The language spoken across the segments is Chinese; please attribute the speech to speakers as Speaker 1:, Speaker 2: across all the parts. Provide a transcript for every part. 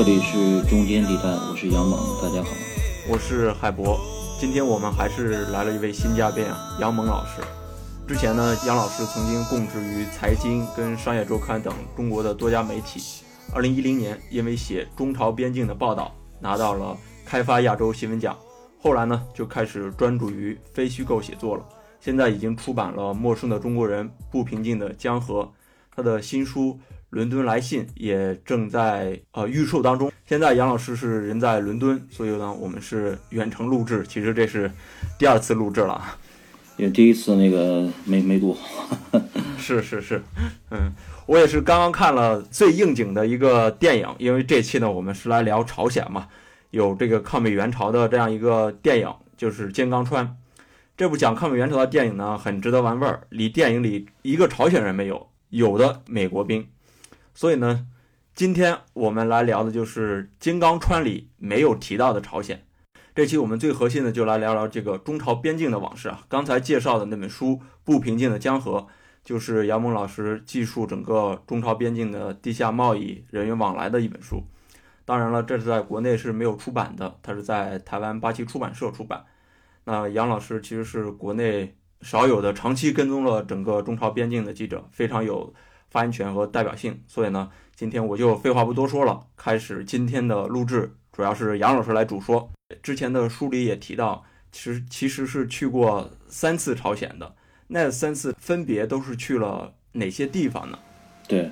Speaker 1: 这里是中间地带，我是杨猛，大家好，
Speaker 2: 我是海博。今天我们还是来了一位新嘉宾啊，杨猛老师。之前呢，杨老师曾经供职于财经跟商业周刊等中国的多家媒体。二零一零年，因为写中朝边境的报道，拿到了开发亚洲新闻奖。后来呢，就开始专注于非虚构写作了。现在已经出版了《陌生的中国人》《不平静的江河》，他的新书。伦敦来信也正在呃预售当中。现在杨老师是人在伦敦，所以呢，我们是远程录制。其实这是第二次录制了，
Speaker 1: 因为第一次那个没没录好。
Speaker 2: 是是是，嗯，我也是刚刚看了最应景的一个电影，因为这期呢，我们是来聊朝鲜嘛，有这个抗美援朝的这样一个电影，就是《金刚川》。这部讲抗美援朝的电影呢，很值得玩味儿。里电影里一个朝鲜人没有，有的美国兵。所以呢，今天我们来聊的就是《金刚川》里没有提到的朝鲜。这期我们最核心的就来聊聊这个中朝边境的往事啊。刚才介绍的那本书《不平静的江河》，就是杨蒙老师记述整个中朝边境的地下贸易、人员往来的一本书。当然了，这是在国内是没有出版的，它是在台湾八旗出版社出版。那杨老师其实是国内少有的长期跟踪了整个中朝边境的记者，非常有。发言权和代表性，所以呢，今天我就废话不多说了，开始今天的录制，主要是杨老师来主说。之前的书里也提到，其实其实是去过三次朝鲜的，那三次分别都是去了哪些地方呢？
Speaker 1: 对，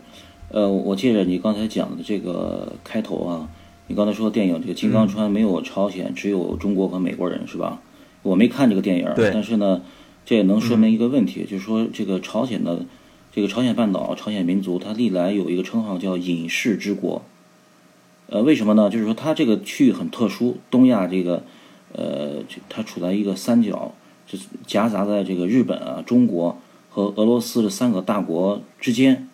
Speaker 1: 呃，我记着你刚才讲的这个开头啊，你刚才说电影这个《金刚川》没有朝鲜，只有中国和美国人是吧？我没看这个电影，但是呢，这也能说明一个问题，就是说这个朝鲜的。这个朝鲜半岛、朝鲜民族，它历来有一个称号叫“隐士之国”。呃，为什么呢？就是说它这个区域很特殊，东亚这个，呃，它处在一个三角，就夹杂在这个日本啊、中国和俄罗斯的三个大国之间。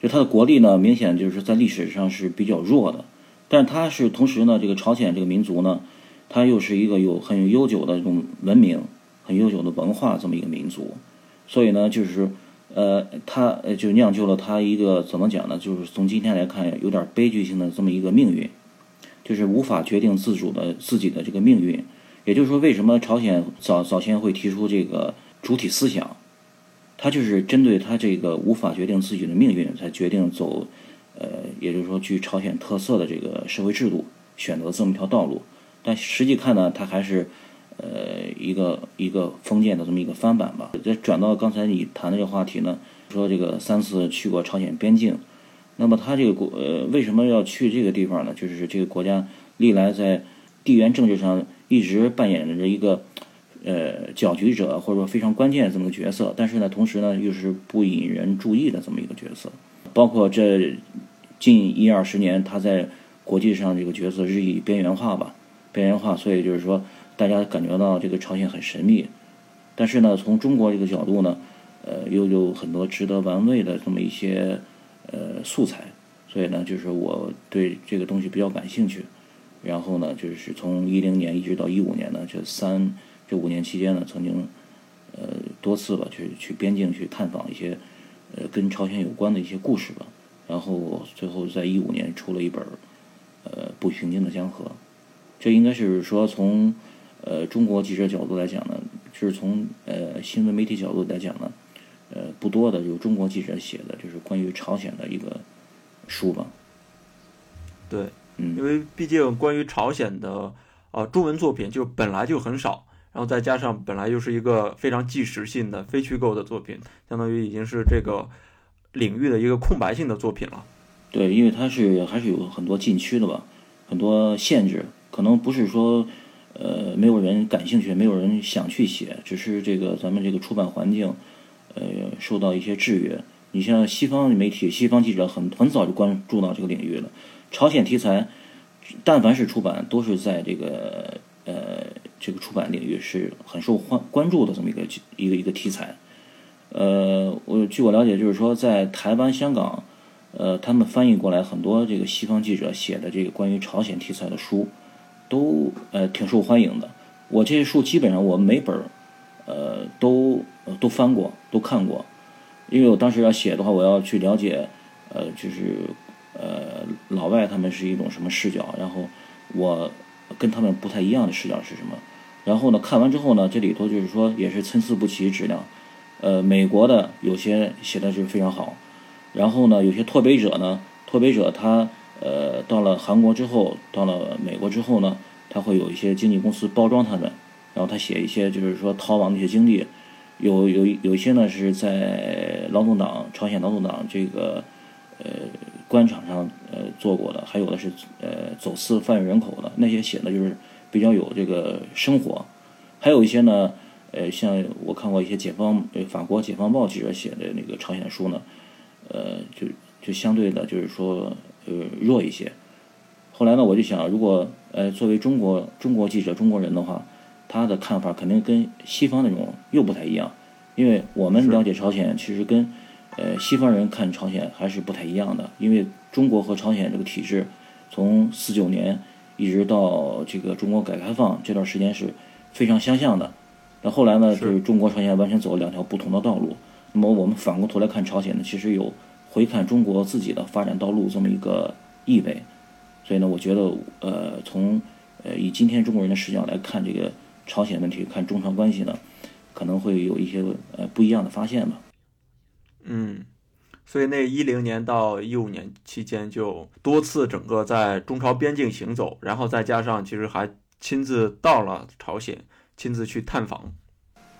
Speaker 1: 就它的国力呢，明显就是在历史上是比较弱的。但它是同时呢，这个朝鲜这个民族呢，它又是一个有很悠久的这种文明、很悠久的文化这么一个民族。所以呢，就是。呃，他呃就酿就了他一个怎么讲呢？就是从今天来看，有点悲剧性的这么一个命运，就是无法决定自主的自己的这个命运。也就是说，为什么朝鲜早早先会提出这个主体思想？他就是针对他这个无法决定自己的命运，才决定走，呃，也就是说具朝鲜特色的这个社会制度，选择这么一条道路。但实际看呢，他还是。呃，一个一个封建的这么一个翻版吧。再转到刚才你谈的这个话题呢，说这个三次去过朝鲜边境，那么他这个国呃为什么要去这个地方呢？就是这个国家历来在地缘政治上一直扮演着一个呃搅局者或者说非常关键这么个角色，但是呢，同时呢又是不引人注意的这么一个角色。包括这近一二十年，他在国际上这个角色日益边缘化吧，边缘化，所以就是说。大家感觉到这个朝鲜很神秘，但是呢，从中国这个角度呢，呃，又有很多值得玩味的这么一些呃素材，所以呢，就是我对这个东西比较感兴趣。然后呢，就是从一零年一直到一五年呢，这三这五年期间呢，曾经呃多次吧去去边境去探访一些呃跟朝鲜有关的一些故事吧。然后最后在一五年出了一本呃不平静的江河，这应该是说从。呃，中国记者角度来讲呢，就是从呃新闻媒体角度来讲呢，呃不多的有中国记者写的就是关于朝鲜的一个书吧。
Speaker 2: 对，嗯，因为毕竟关于朝鲜的啊中文作品就本来就很少，然后再加上本来就是一个非常纪实性的非虚构的作品，相当于已经是这个领域的一个空白性的作品了。
Speaker 1: 对，因为它是还是有很多禁区的吧，很多限制，可能不是说。呃，没有人感兴趣，没有人想去写，只是这个咱们这个出版环境，呃，受到一些制约。你像西方媒体、西方记者很很早就关注到这个领域了。朝鲜题材，但凡是出版，都是在这个呃这个出版领域是很受欢关注的这么一个一个一个题材。呃，我据我了解，就是说在台湾、香港，呃，他们翻译过来很多这个西方记者写的这个关于朝鲜题材的书。都呃挺受欢迎的，我这些书基本上我每本，呃都都翻过，都看过，因为我当时要写的话，我要去了解，呃就是呃，老外他们是一种什么视角，然后我跟他们不太一样的视角是什么？然后呢，看完之后呢，这里头就是说也是参差不齐质量。呃，美国的有些写的是非常好，然后呢，有些拓北者呢，拓北者他呃到了韩国之后，到了美国之后呢，他会有一些经纪公司包装他们，然后他写一些就是说逃亡的一些经历，有有有些呢是在劳动党朝鲜劳动党这个呃官场上呃做过的，还有的是呃走私贩运人口的，那些写的就是比较有这个生活，还有一些呢。呃，像我看过一些解放呃法国解放报记者写的那个朝鲜书呢，呃，就就相对的，就是说呃弱一些。后来呢，我就想，如果呃作为中国中国记者中国人的话，他的看法肯定跟西方那种又不太一样，因为我们了解朝鲜，其实跟呃西方人看朝鲜还是不太一样的，因为中国和朝鲜这个体制，从四九年一直到这个中国改革开放这段时间是非常相像的。那后来呢？就是中国朝鲜完全走了两条不同的道路。那么我们反过头来看朝鲜呢，其实有回看中国自己的发展道路这么一个意味。所以呢，我觉得呃，从呃以今天中国人的视角来看这个朝鲜问题，看中朝关系呢，可能会有一些呃不一样的发现吧。
Speaker 2: 嗯，所以那一零年到一五年期间，就多次整个在中朝边境行走，然后再加上其实还亲自到了朝鲜。亲自去探访，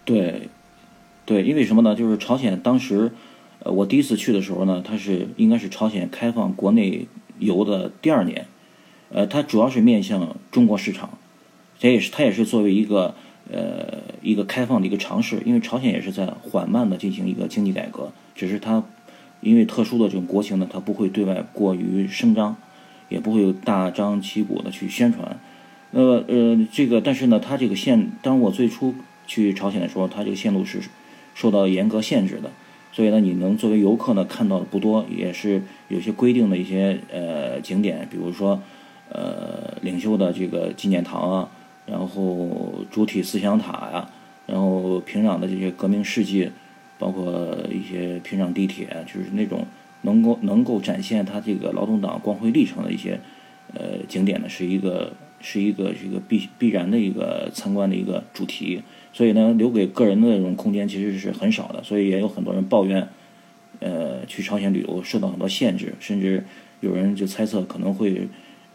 Speaker 1: 对，对，因为什么呢？就是朝鲜当时，呃，我第一次去的时候呢，它是应该是朝鲜开放国内游的第二年，呃，它主要是面向中国市场，这也是它也是作为一个呃一个开放的一个尝试，因为朝鲜也是在缓慢的进行一个经济改革，只是它因为特殊的这种国情呢，它不会对外过于声张，也不会有大张旗鼓的去宣传。呃呃，这个但是呢，它这个线，当我最初去朝鲜的时候，它这个线路是受到严格限制的，所以呢，你能作为游客呢看到的不多，也是有些规定的一些呃景点，比如说呃领袖的这个纪念堂啊，然后主体思想塔呀，然后平壤的这些革命事迹，包括一些平壤地铁，就是那种能够能够展现他这个劳动党光辉历程的一些呃景点呢，是一个。是一个这个必必然的一个参观的一个主题，所以呢，留给个人的那种空间其实是很少的，所以也有很多人抱怨，呃，去朝鲜旅游受到很多限制，甚至有人就猜测可能会，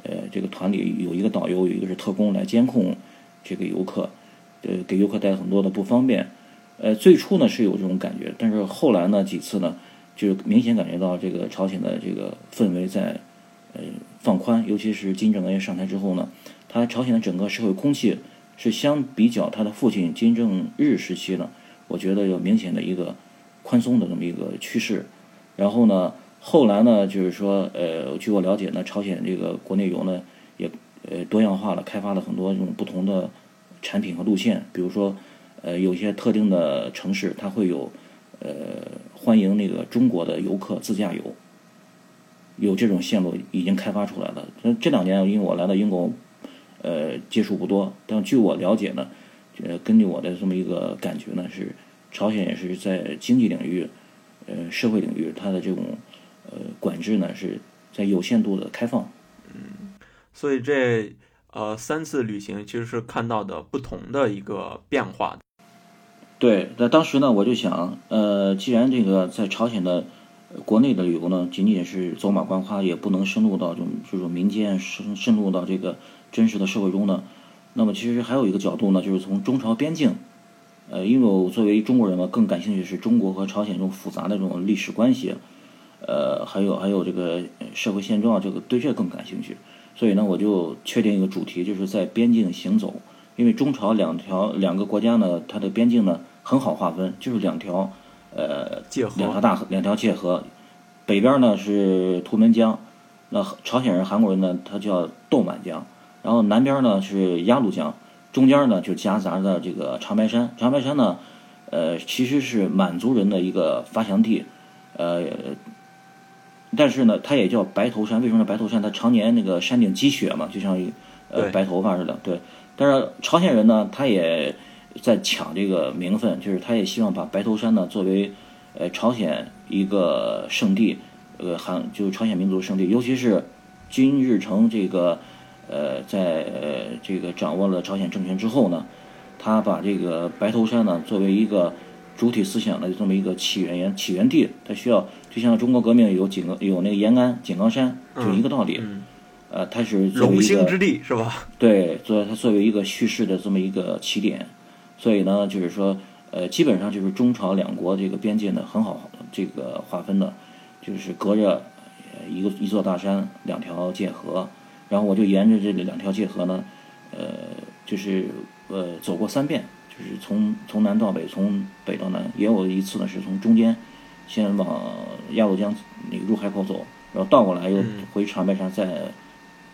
Speaker 1: 呃，这个团里有一个导游，有一个是特工来监控这个游客，呃，给游客带来很多的不方便。呃，最初呢是有这种感觉，但是后来呢几次呢，就明显感觉到这个朝鲜的这个氛围在呃放宽，尤其是金正恩上台之后呢。他朝鲜的整个社会空气是相比较他的父亲金正日时期呢，我觉得有明显的一个宽松的这么一个趋势。然后呢，后来呢，就是说，呃，据我了解呢，朝鲜这个国内游呢也呃多样化了，开发了很多这种不同的产品和路线。比如说，呃，有些特定的城市它会有呃欢迎那个中国的游客自驾游，有这种线路已经开发出来了。那这两年因为我来到英国。呃，接触不多，但据我了解呢，呃，根据我的这么一个感觉呢，是朝鲜也是在经济领域、呃，社会领域，它的这种呃管制呢，是在有限度的开放。
Speaker 2: 嗯，所以这呃三次旅行其实是看到的不同的一个变化。
Speaker 1: 对，那当时呢，我就想，呃，既然这个在朝鲜的国内的旅游呢，仅仅是走马观花，也不能深入到这种这种民间，深深入到这个。真实的社会中呢，那么其实还有一个角度呢，就是从中朝边境，呃，因为我作为中国人嘛，更感兴趣是中国和朝鲜这种复杂的这种历史关系，呃，还有还有这个社会现状，这个对这更感兴趣，所以呢，我就确定一个主题，就是在边境行走，因为中朝两条两个国家呢，它的边境呢很好划分，就是两条，呃，两条大河，两条界河，北边呢是图们江，那朝鲜人、韩国人呢，他叫豆满江。然后南边呢是鸭绿江，中间呢就夹杂着这个长白山。长白山呢，呃，其实是满族人的一个发祥地，呃，但是呢，它也叫白头山。为什么叫白头山？它常年那个山顶积雪嘛，就像呃白头发似的。对。但是朝鲜人呢，他也在抢这个名分，就是他也希望把白头山呢作为呃朝鲜一个圣地，呃韩就是朝鲜民族圣地，尤其是金日成这个呃在这个掌握了朝鲜政权之后呢，他把这个白头山呢作为一个主体思想的这么一个起源源起源地，他需要就像中国革命有井有那个延安井冈山，就一个道理。呃，它是
Speaker 2: 龙兴之地是吧？
Speaker 1: 对，作为它作为一个叙事的这么一个起点，所以呢，就是说，呃，基本上就是中朝两国这个边界呢很好这个划分的，就是隔着一个一座大山，两条界河，然后我就沿着这两条界河呢，呃，就是呃走过三遍，就是从从南到北，从北到南，也有一次呢是从中间先往鸭绿江那个入海口走，然后倒过来又回长白山再。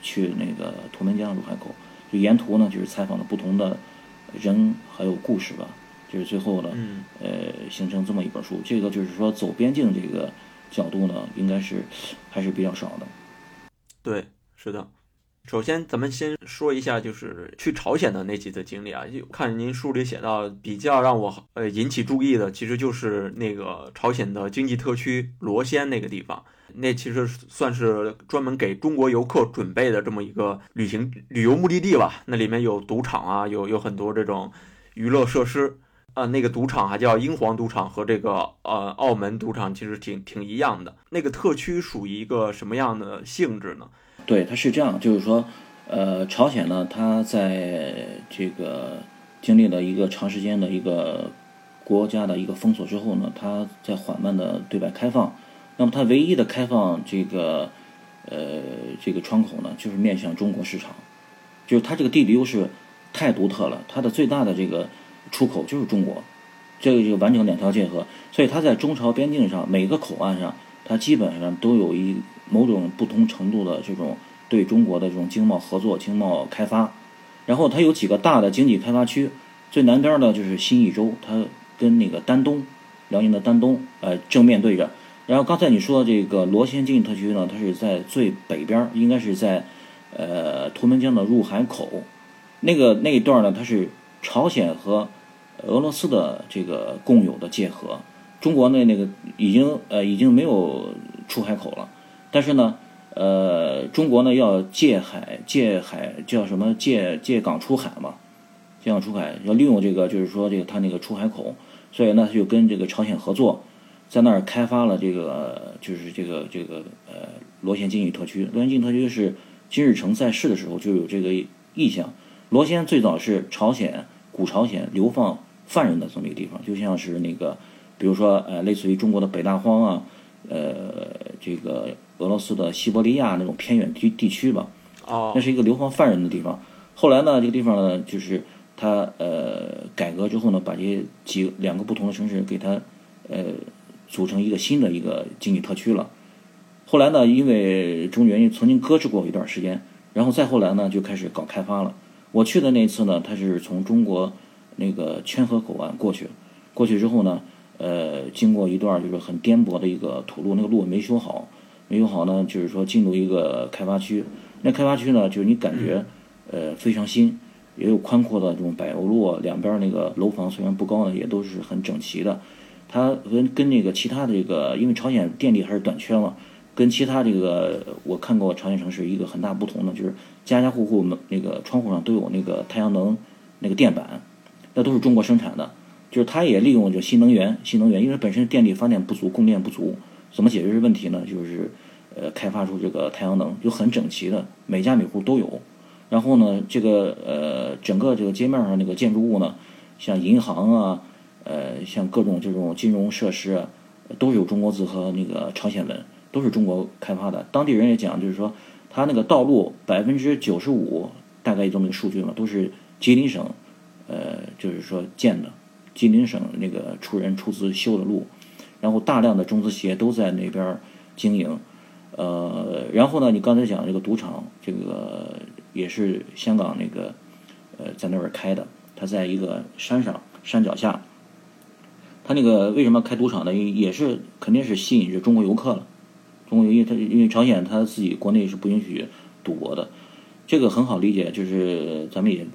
Speaker 1: 去那个图们江入海口，就沿途呢，就是采访了不同的人，还有故事吧，就是最后呢，呃，形成这么一本书。这个就是说走边境这个角度呢，应该是还是比较少的。
Speaker 2: 对，是的。首先，咱们先说一下，就是去朝鲜的那几次经历啊。就看您书里写到，比较让我呃引起注意的，其实就是那个朝鲜的经济特区罗先那个地方。那其实算是专门给中国游客准备的这么一个旅行旅游目的地吧。那里面有赌场啊，有有很多这种娱乐设施啊。那个赌场还叫英皇赌场，和这个呃澳门赌场其实挺挺一样的。那个特区属于一个什么样的性质呢？
Speaker 1: 对，它是这样，就是说，呃，朝鲜呢，它在这个经历了一个长时间的一个国家的一个封锁之后呢，它在缓慢的对外开放。那么它唯一的开放这个呃这个窗口呢，就是面向中国市场，就是它这个地理优势太独特了，它的最大的这个出口就是中国，这个就完成两条界河，所以它在中朝边境上每个口岸上，它基本上都有一某种不同程度的这种对中国的这种经贸合作、经贸开发，然后它有几个大的经济开发区，最南边的就是新义州，它跟那个丹东，辽宁的丹东，呃正面对着。然后刚才你说的这个罗先经济特区呢，它是在最北边，应该是在，呃，图们江的入海口，那个那一段呢，它是朝鲜和俄罗斯的这个共有的界河，中国呢那个已经呃已经没有出海口了，但是呢，呃，中国呢要借海借海叫什么借借港出海嘛，借港出海要利用这个就是说这个它那个出海口，所以呢他就跟这个朝鲜合作。在那儿开发了这个，就是这个这个呃罗先经济特区。罗先经济特区是金日成在世的时候就有这个意向。罗先最早是朝鲜古朝鲜流放犯人的这么一个地方，就像是那个，比如说呃类似于中国的北大荒啊，呃这个俄罗斯的西伯利亚那种偏远地地区吧。
Speaker 2: 哦。
Speaker 1: 那是一个流放犯人的地方。后来呢，这个地方呢，就是他呃改革之后呢，把这几两个不同的城市给他呃。组成一个新的一个经济特区了。后来呢，因为种种原因，曾经搁置过一段时间，然后再后来呢，就开始搞开发了。我去的那次呢，他是从中国那个圈河口岸过去，过去之后呢，呃，经过一段就是很颠簸的一个土路，那个路没修好，没修好呢，就是说进入一个开发区。那开发区呢，就是你感觉呃非常新，也有宽阔的这种柏油路，两边那个楼房虽然不高呢，也都是很整齐的。它跟跟那个其他的这个，因为朝鲜电力还是短缺嘛，跟其他这个我看过朝鲜城市一个很大不同的，就是家家户户门那个窗户上都有那个太阳能那个电板，那都是中国生产的，就是它也利用这新能源，新能源，因为本身电力发电不足，供电不足，怎么解决这问题呢？就是呃开发出这个太阳能，就很整齐的，每家每户都有。然后呢，这个呃整个这个街面上那个建筑物呢，像银行啊。呃，像各种这种金融设施，都有中国字和那个朝鲜文，都是中国开发的。当地人也讲，就是说，他那个道路百分之九十五，大概这么个数据嘛，都是吉林省，呃，就是说建的，吉林省那个出人出资修的路，然后大量的中资企业都在那边经营，呃，然后呢，你刚才讲这个赌场，这个也是香港那个，呃，在那边开的，他在一个山上山脚下。他那个为什么开赌场呢？也是肯定是吸引着中国游客了。中国游客他因为朝鲜他自己国内是不允许赌博的，这个很好理解。就是咱们也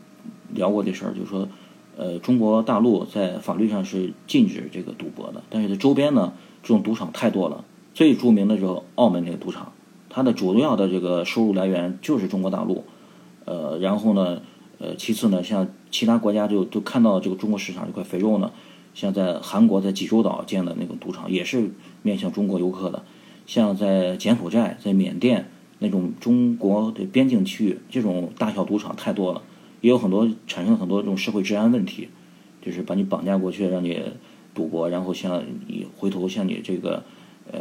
Speaker 1: 聊过这事儿，就是说，呃，中国大陆在法律上是禁止这个赌博的，但是它周边呢，这种赌场太多了，最著名的就是澳门那个赌场，它的主要的这个收入来源就是中国大陆，呃，然后呢，呃，其次呢，像其他国家就就看到这个中国市场这块肥肉呢，像在韩国在济州岛建的那个赌场也是面向中国游客的，像在柬埔寨、在缅甸那种中国的边境区域，这种大小赌场太多了，也有很多产生很多这种社会治安问题，就是把你绑架过去让你赌博，然后向你回头向你这个。呃，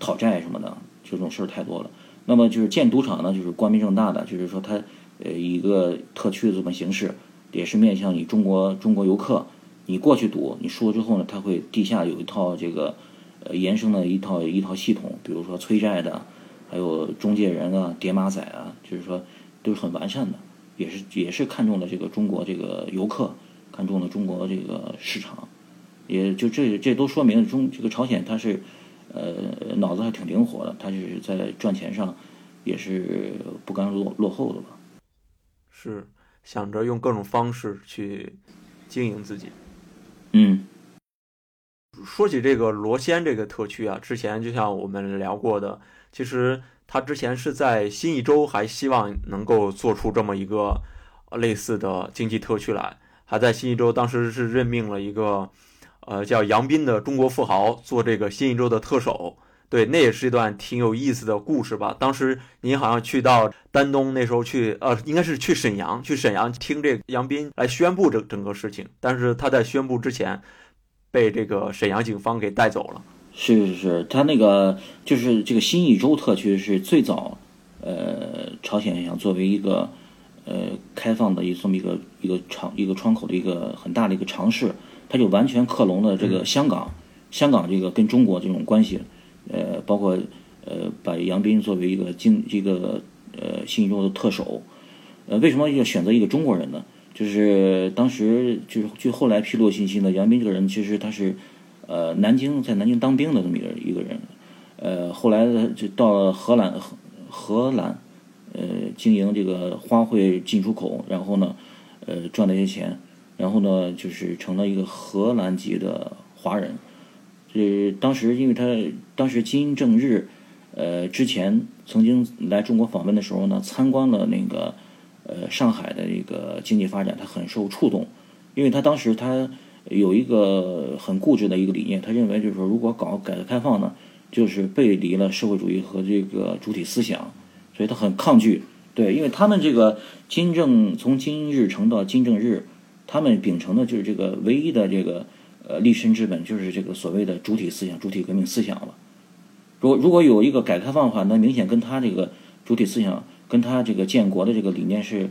Speaker 1: 讨债什么的，这种事儿太多了。那么就是建赌场呢，就是光明正大的，就是说它呃一个特区的这么形式，也是面向你中国中国游客，你过去赌，你输了之后呢，它会地下有一套这个呃延伸的一套一套系统，比如说催债的，还有中介人啊、叠马仔啊，就是说都是很完善的，也是也是看中了这个中国这个游客，看中了中国这个市场，也就这这都说明中这个朝鲜它是。呃，脑子还挺灵活的，它就是在赚钱上也是不甘落落后的吧？
Speaker 2: 是想着用各种方式去经营自己。
Speaker 1: 嗯，
Speaker 2: 说起这个罗仙这个特区啊，之前就像我们聊过的，其实他之前是在新一周还希望能够做出这么一个类似的经济特区来，还在新一周当时是任命了一个。呃，叫杨斌的中国富豪做这个新一周的特首，对，那也是一段挺有意思的故事吧。当时您好像去到丹东，那时候去，呃，应该是去沈阳，去沈阳听这个杨斌来宣布这整个事情。但是他在宣布之前，被这个沈阳警方给带走了。
Speaker 1: 是是是，他那个就是这个新义州特区是最早，呃，朝鲜想作为一个呃开放的一这么一个一个窗一个窗口的一个很大的一个尝试。他就完全克隆了这个香港，香港这个跟中国这种关系，呃，包括呃，把杨斌作为一个经一个呃新义州的特首，呃，为什么要选择一个中国人呢？就是当时就是据后来披露信息呢，杨斌这个人其实他是呃南京在南京当兵的这么一个一个人，呃，后来呢就到了荷兰荷荷兰，呃，经营这个花卉进出口，然后呢，呃，赚了一些钱。然后呢，就是成了一个荷兰籍的华人。这当时，因为他当时金正日，呃，之前曾经来中国访问的时候呢，参观了那个呃上海的一个经济发展，他很受触动。因为他当时他有一个很固执的一个理念，他认为就是说，如果搞改革开放呢，就是背离了社会主义和这个主体思想，所以他很抗拒。对，因为他们这个金正从金日成到金正日。他们秉承的就是这个唯一的这个呃立身之本，就是这个所谓的主体思想、主体革命思想了。如果如果有一个改革开放的话，那明显跟他这个主体思想、跟他这个建国的这个理念是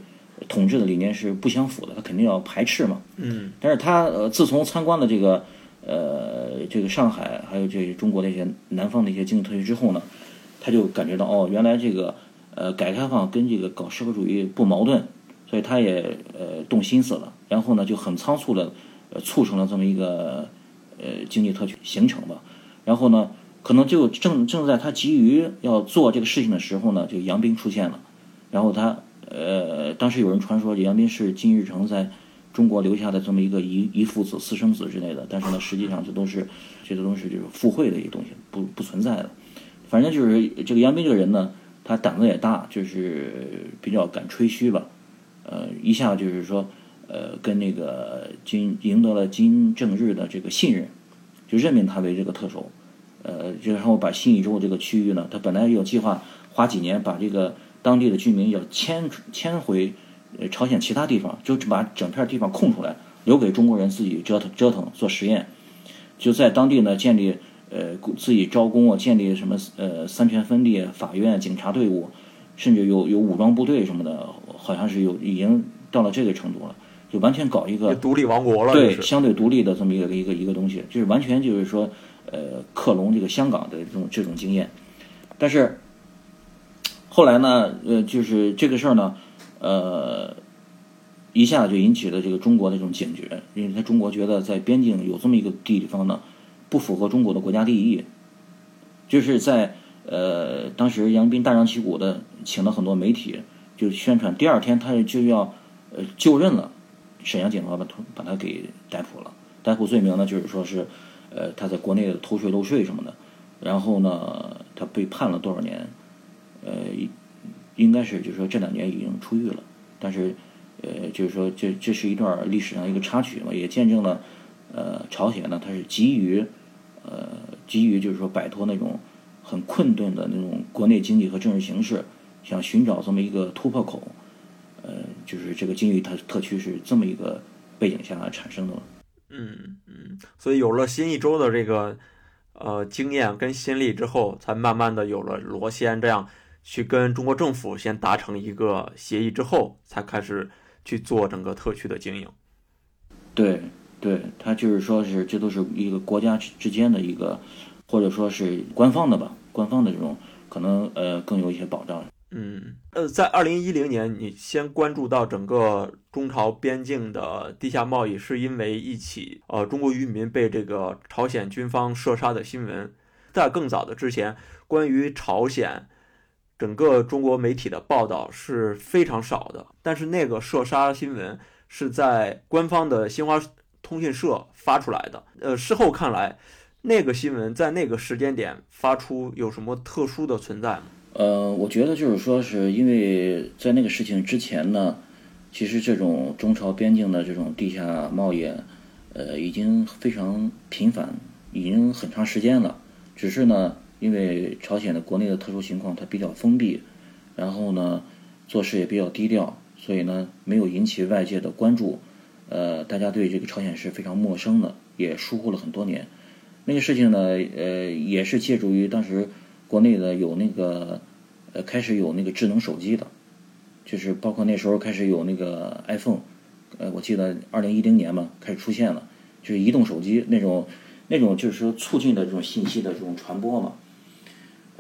Speaker 1: 统治的理念是不相符的，他肯定要排斥嘛。
Speaker 2: 嗯。
Speaker 1: 但是他呃自从参观了这个呃这个上海，还有这些中国的一些南方的一些经济特区之后呢，他就感觉到哦，原来这个呃改革开放跟这个搞社会主义不矛盾。所以他也呃动心思了，然后呢就很仓促的呃促成了这么一个呃经济特区形成吧。然后呢，可能就正正在他急于要做这个事情的时候呢，就杨斌出现了。然后他呃当时有人传说杨斌是金日成在中国留下的这么一个遗遗父子私生子之类的，但是呢实际上这都是这些东西就是附会的一个东西，不不存在的。反正就是这个杨斌这个人呢，他胆子也大，就是比较敢吹嘘吧。呃，一下就是说，呃，跟那个金赢得了金正日的这个信任，就任命他为这个特首，呃，然后把新义州这个区域呢，他本来有计划花几年把这个当地的居民要迁迁回呃朝鲜其他地方，就把整片地方空出来，留给中国人自己折腾折腾做实验，就在当地呢建立呃自己招工啊，建立什么呃三权分立、法院、警察队伍。甚至有有武装部队什么的，好像是有已经到了这个程度了，就完全搞一个
Speaker 2: 独立王国了。
Speaker 1: 对，相对独立的这么一个一个一个东西，就是完全就是说，呃，克隆这个香港的这种这种经验。但是后来呢，呃，就是这个事儿呢，呃，一下就引起了这个中国的这种警觉，因为他中国觉得在边境有这么一个地方呢，不符合中国的国家利益，就是在。呃，当时杨斌大张旗鼓的请了很多媒体，就宣传。第二天他就要呃就任了，沈阳警方把他把他给逮捕了。逮捕罪名呢，就是说是呃他在国内偷税漏税什么的。然后呢，他被判了多少年？应该是就是说这两年已经出狱了，但是呃，就是说这这是一段历史上一个插曲嘛，也见证了呃朝鲜呢，它是急于呃急于就是说摆脱那种很困顿的那种国内经济和政治形势，想寻找这么一个突破口，呃，就是这个金玉特特区是这么一个背景下产生的。
Speaker 2: 嗯嗯，所以有了新一周的这个呃经验跟心力之后，才慢慢的有了罗先这样。去跟中国政府先达成一个协议之后，才开始去做整个特区的经营。
Speaker 1: 对，对他就是说是这都是一个国家之间的一个，或者说是官方的吧，官方的这种可能呃更有一些保障。
Speaker 2: 嗯，呃，在二零一零年，你先关注到整个中朝边境的地下贸易，是因为一起呃中国渔民被这个朝鲜军方射杀的新闻。在更早的之前，关于朝鲜。整个中国媒体的报道是非常少的，但是那个射杀新闻是在官方的新华通讯社发出来的。呃，事后看来，那个新闻在那个时间点发出有什么特殊的存在吗？
Speaker 1: 呃，我觉得就是说是因为在那个事情之前呢，其实这种中朝边境的这种地下贸易，呃，已经非常频繁，已经很长时间了，只是呢。因为朝鲜的国内的特殊情况，它比较封闭，然后呢，做事也比较低调，所以呢，没有引起外界的关注。呃，大家对这个朝鲜是非常陌生的，也疏忽了很多年。那个事情呢，呃，也是借助于当时国内的有那个，呃，开始有那个智能手机的，就是包括那时候开始有那个 iPhone，呃，我记得二零一零年嘛，开始出现了，就是移动手机那种，那种就是说促进的这种信息的这种传播嘛。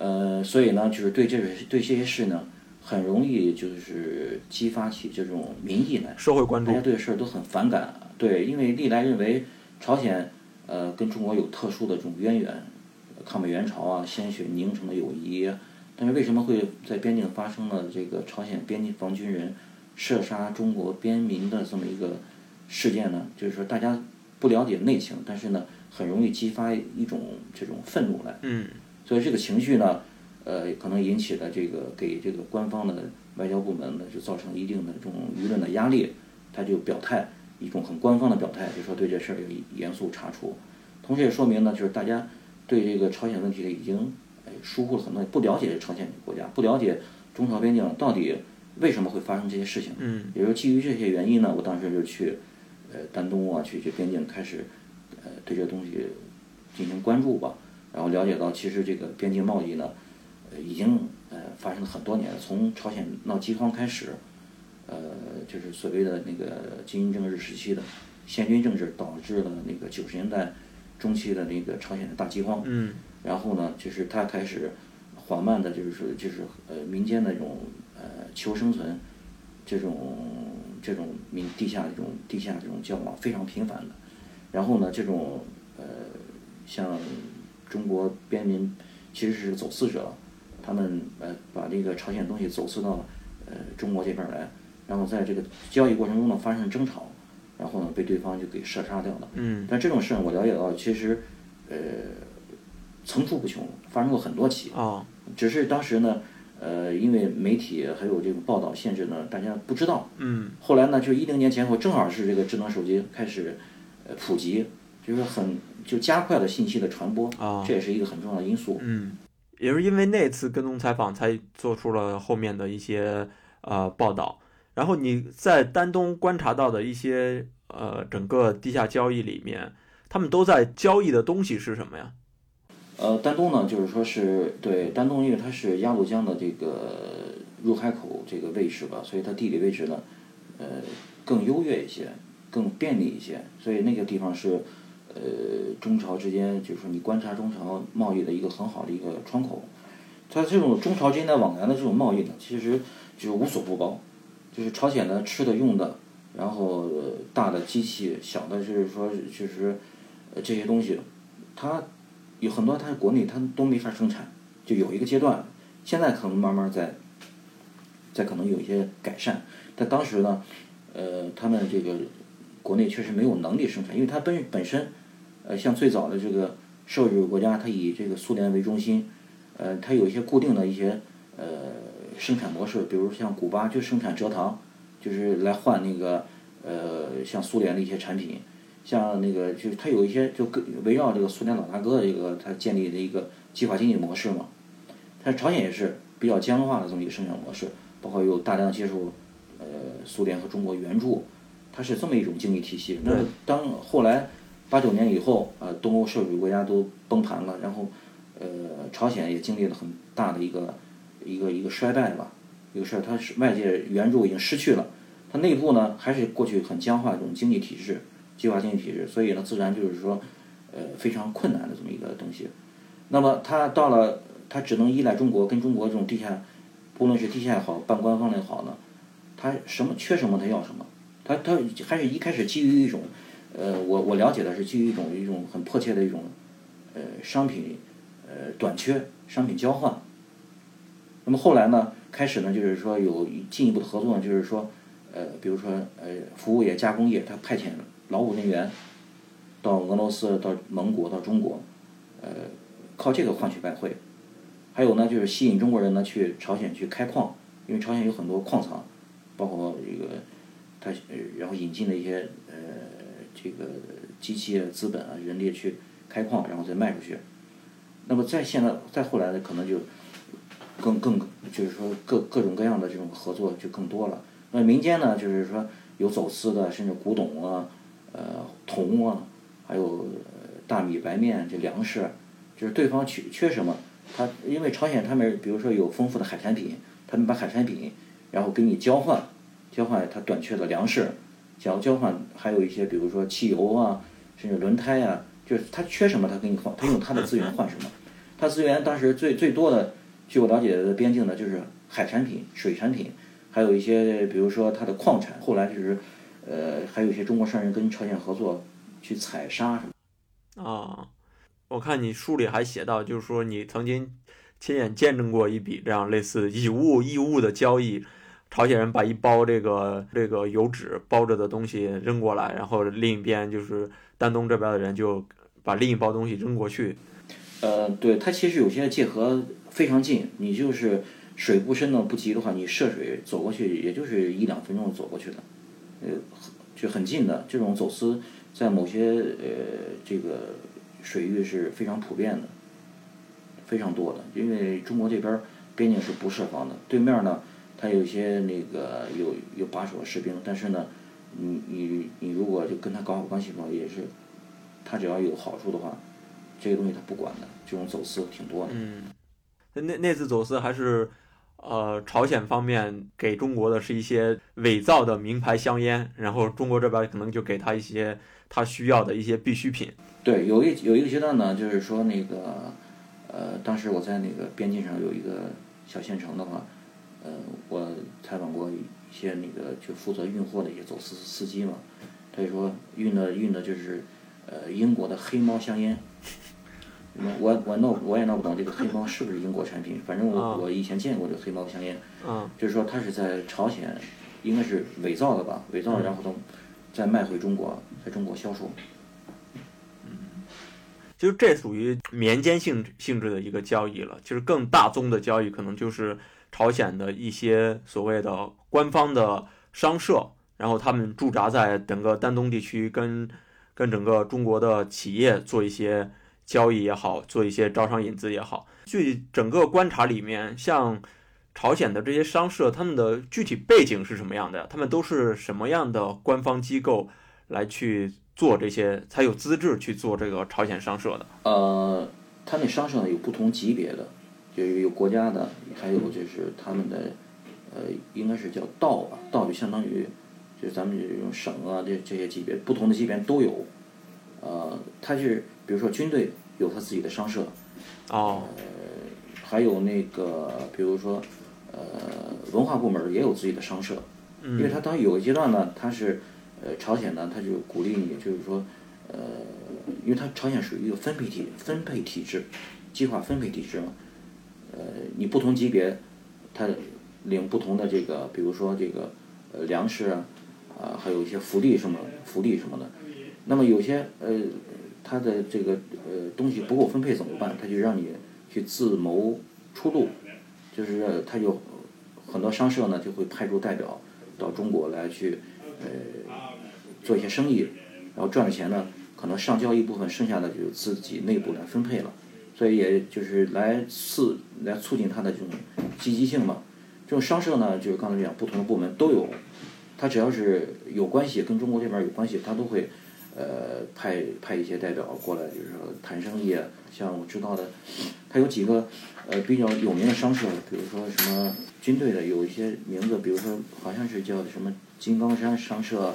Speaker 1: 呃，所以呢，就是对这个对这些事呢，很容易就是激发起这种民意来，
Speaker 2: 社会关注，
Speaker 1: 大家对事儿都很反感。对，因为历来认为朝鲜呃跟中国有特殊的这种渊源，抗美援朝啊，鲜血凝成的友谊。但是为什么会在边境发生了这个朝鲜边境防军人射杀中国边民的这么一个事件呢？就是说大家不了解内情，但是呢，很容易激发一种这种愤怒来。
Speaker 2: 嗯。
Speaker 1: 所以这个情绪呢，呃，可能引起了这个给这个官方的外交部门呢，就造成一定的这种舆论的压力，他就表态一种很官方的表态，就说对这事儿要严肃查处。同时也说明呢，就是大家对这个朝鲜问题已经哎疏忽了很多，不了解朝鲜国家，不了解中朝边境到底为什么会发生这些事情。
Speaker 2: 嗯。
Speaker 1: 也就基于这些原因呢，我当时就去呃丹东啊，去这边境开始呃对这东西进行关注吧。然后了解到，其实这个边境贸易呢，呃，已经呃发生了很多年了。从朝鲜闹饥荒开始，呃，就是所谓的那个金英正日时期的宪军政治，导致了那个九十年代中期的那个朝鲜的大饥荒。
Speaker 2: 嗯。
Speaker 1: 然后呢，就是他开始缓慢的，就是说，就是呃民间的这种呃求生存，这种这种民地下这种地下这种交往非常频繁的。然后呢，这种呃像。中国边民其实是走私者，他们呃把这个朝鲜东西走私到呃中国这边来，然后在这个交易过程中呢发生争吵，然后呢被对方就给射杀掉了。
Speaker 2: 嗯。
Speaker 1: 但这种事我了解到，其实呃层出不穷，发生过很多起。
Speaker 2: 啊。
Speaker 1: 只是当时呢，呃，因为媒体还有这个报道限制呢，大家不知道。
Speaker 2: 嗯。
Speaker 1: 后来呢，就一零年前后，正好是这个智能手机开始呃普及，就是很。就加快了信息的传播
Speaker 2: 啊，
Speaker 1: 这也是一个很重要的因素。
Speaker 2: 嗯，也是因为那次跟踪采访，才做出了后面的一些呃报道。然后你在丹东观察到的一些呃整个地下交易里面，他们都在交易的东西是什么呀？
Speaker 1: 呃，丹东呢，就是说是对丹东，因为它是鸭绿江的这个入海口这个位置吧，所以它地理位置呢，呃，更优越一些，更便利一些，所以那个地方是。呃，中朝之间就是说，你观察中朝贸易的一个很好的一个窗口。它这种中朝之间的往来的这种贸易呢，其实就是无所不包，就是朝鲜的吃的用的，然后大的机器，小的就是说就是这些东西，它有很多它国内它都没法生产，就有一个阶段，现在可能慢慢在在可能有一些改善，但当时呢，呃，他们这个国内确实没有能力生产，因为它本本身。呃，像最早的这个社会主义国家它以这个苏联为中心，呃，它有一些固定的一些呃生产模式，比如像古巴就生产蔗糖，就是来换那个呃像苏联的一些产品，像那个就是它有一些就跟围绕这个苏联老大哥的一个它建立的一个计划经济模式嘛。它朝鲜也是比较僵化的这么一个生产模式，包括有大量接受呃苏联和中国援助，它是这么一种经济体系。那当后来八九年以后，呃，东欧社会主义国家都崩盘了，然后呃，朝鲜也经历了很大的一个一个一个衰败吧，一个事儿，它是外界援助已经失去了，它内部呢还是过去很僵化的这种经济体制，计划经济体制，所以呢，自然就是说呃非常困难的这么一个东西。那么它到了。它只能依赖中国，跟中国这种地下，不论是地下也好，半官方的也好呢，它什么缺什么它要什么，它它还是一开始基于一种，呃，我我了解的是基于一种一种很迫切的一种，呃，商品，呃，短缺，商品交换。那么后来呢，开始呢，就是说有进一步的合作，就是说，呃，比如说呃，服务业、加工业，他派遣劳务人员到俄罗斯、到蒙古、到中国，呃，靠这个换取外汇。还有呢，就是吸引中国人呢去朝鲜去开矿，因为朝鲜有很多矿藏，包括这个，他然后引进了一些呃这个机器、资本啊、人力去开矿，然后再卖出去。那么再现在再后来呢，可能就更更就是说各各种各样的这种合作就更多了。那民间呢，就是说有走私的，甚至古董啊、呃铜啊，还有大米、白面这粮食，就是对方缺缺什么。他因为朝鲜他们比如说有丰富的海产品，他们把海产品，然后给你交换，交换他短缺的粮食，想要交换还有一些比如说汽油啊，甚至轮胎啊，就是他缺什么他给你换，他用他的资源换什么。他资源当时最最多的，据我了解的边境呢就是海产品、水产品，还有一些比如说它的矿产。后来就是，呃，还有一些中国商人跟朝鲜合作去采砂什
Speaker 2: 么。啊。我看你书里还写到，就是说你曾经亲眼见证过一笔这样类似以物易物的交易，朝鲜人把一包这个这个油纸包着的东西扔过来，然后另一边就是丹东这边的人就把另一包东西扔过去。
Speaker 1: 呃，对，它其实有些界河非常近，你就是水不深的不急的话，你涉水走过去也就是一两分钟走过去的，呃，就很近的。这种走私在某些呃这个。水域是非常普遍的，非常多的，因为中国这边边境是不设防的，对面呢，它有一些那个有有把守的士兵，但是呢，你你你如果就跟他搞好关系的话，也是，他只要有好处的话，这个东西他不管的，这种走私挺多的。
Speaker 2: 嗯，那那次走私还是，呃，朝鲜方面给中国的是一些伪造的名牌香烟，然后中国这边可能就给他一些他需要的一些必需品。
Speaker 1: 对，有一有一个阶段呢，就是说那个，呃，当时我在那个边境上有一个小县城的话，呃，我采访过一些那个就负责运货的一些走私司机嘛，他就说运的运的就是呃英国的黑猫香烟，我我弄我也弄不懂这个黑猫是不是英国产品，反正我我以前见过这个黑猫香烟，就是说它是在朝鲜应该是伪造的吧，伪造然后都再卖回中国，在中国销售。
Speaker 2: 其实这属于民间性性质的一个交易了。其实更大宗的交易可能就是朝鲜的一些所谓的官方的商社，然后他们驻扎在整个丹东地区，跟跟整个中国的企业做一些交易也好，做一些招商引资也好。据整个观察里面，像朝鲜的这些商社，他们的具体背景是什么样的？他们都是什么样的官方机构来去？做这些才有资质去做这个朝鲜商社的。
Speaker 1: 呃，他那商社呢有不同级别的，就是有国家的，还有就是他们的，呃，应该是叫道吧，道就相当于，就是咱们这种省啊这这些级别，不同的级别都有。呃，他是比如说军队有他自己的商社。
Speaker 2: 哦。
Speaker 1: 呃，还有那个比如说，呃，文化部门也有自己的商社，因为他当有个阶段呢，他是。呃，朝鲜呢，他就鼓励你，就是说，呃，因为它朝鲜属于一个分配体分配体制，计划分配体制嘛，呃，你不同级别，他领不同的这个，比如说这个呃粮食啊，啊，还有一些福利什么福利什么的。那么有些呃他的这个呃东西不够分配怎么办？他就让你去自谋出路，就是他有很多商社呢就会派出代表到中国来去呃做一些生意，然后赚了钱呢，可能上交一部分，剩下的就自己内部来分配了。所以也就是来刺来促进它的这种积极性嘛。这种商社呢，就是刚才讲，不同的部门都有，他只要是有关系，跟中国这边有关系，他都会呃派派一些代表过来，就是说谈生意。像我知道的，他有几个呃比较有名的商社，比如说什么军队的有一些名字，比如说好像是叫什么金刚山商社，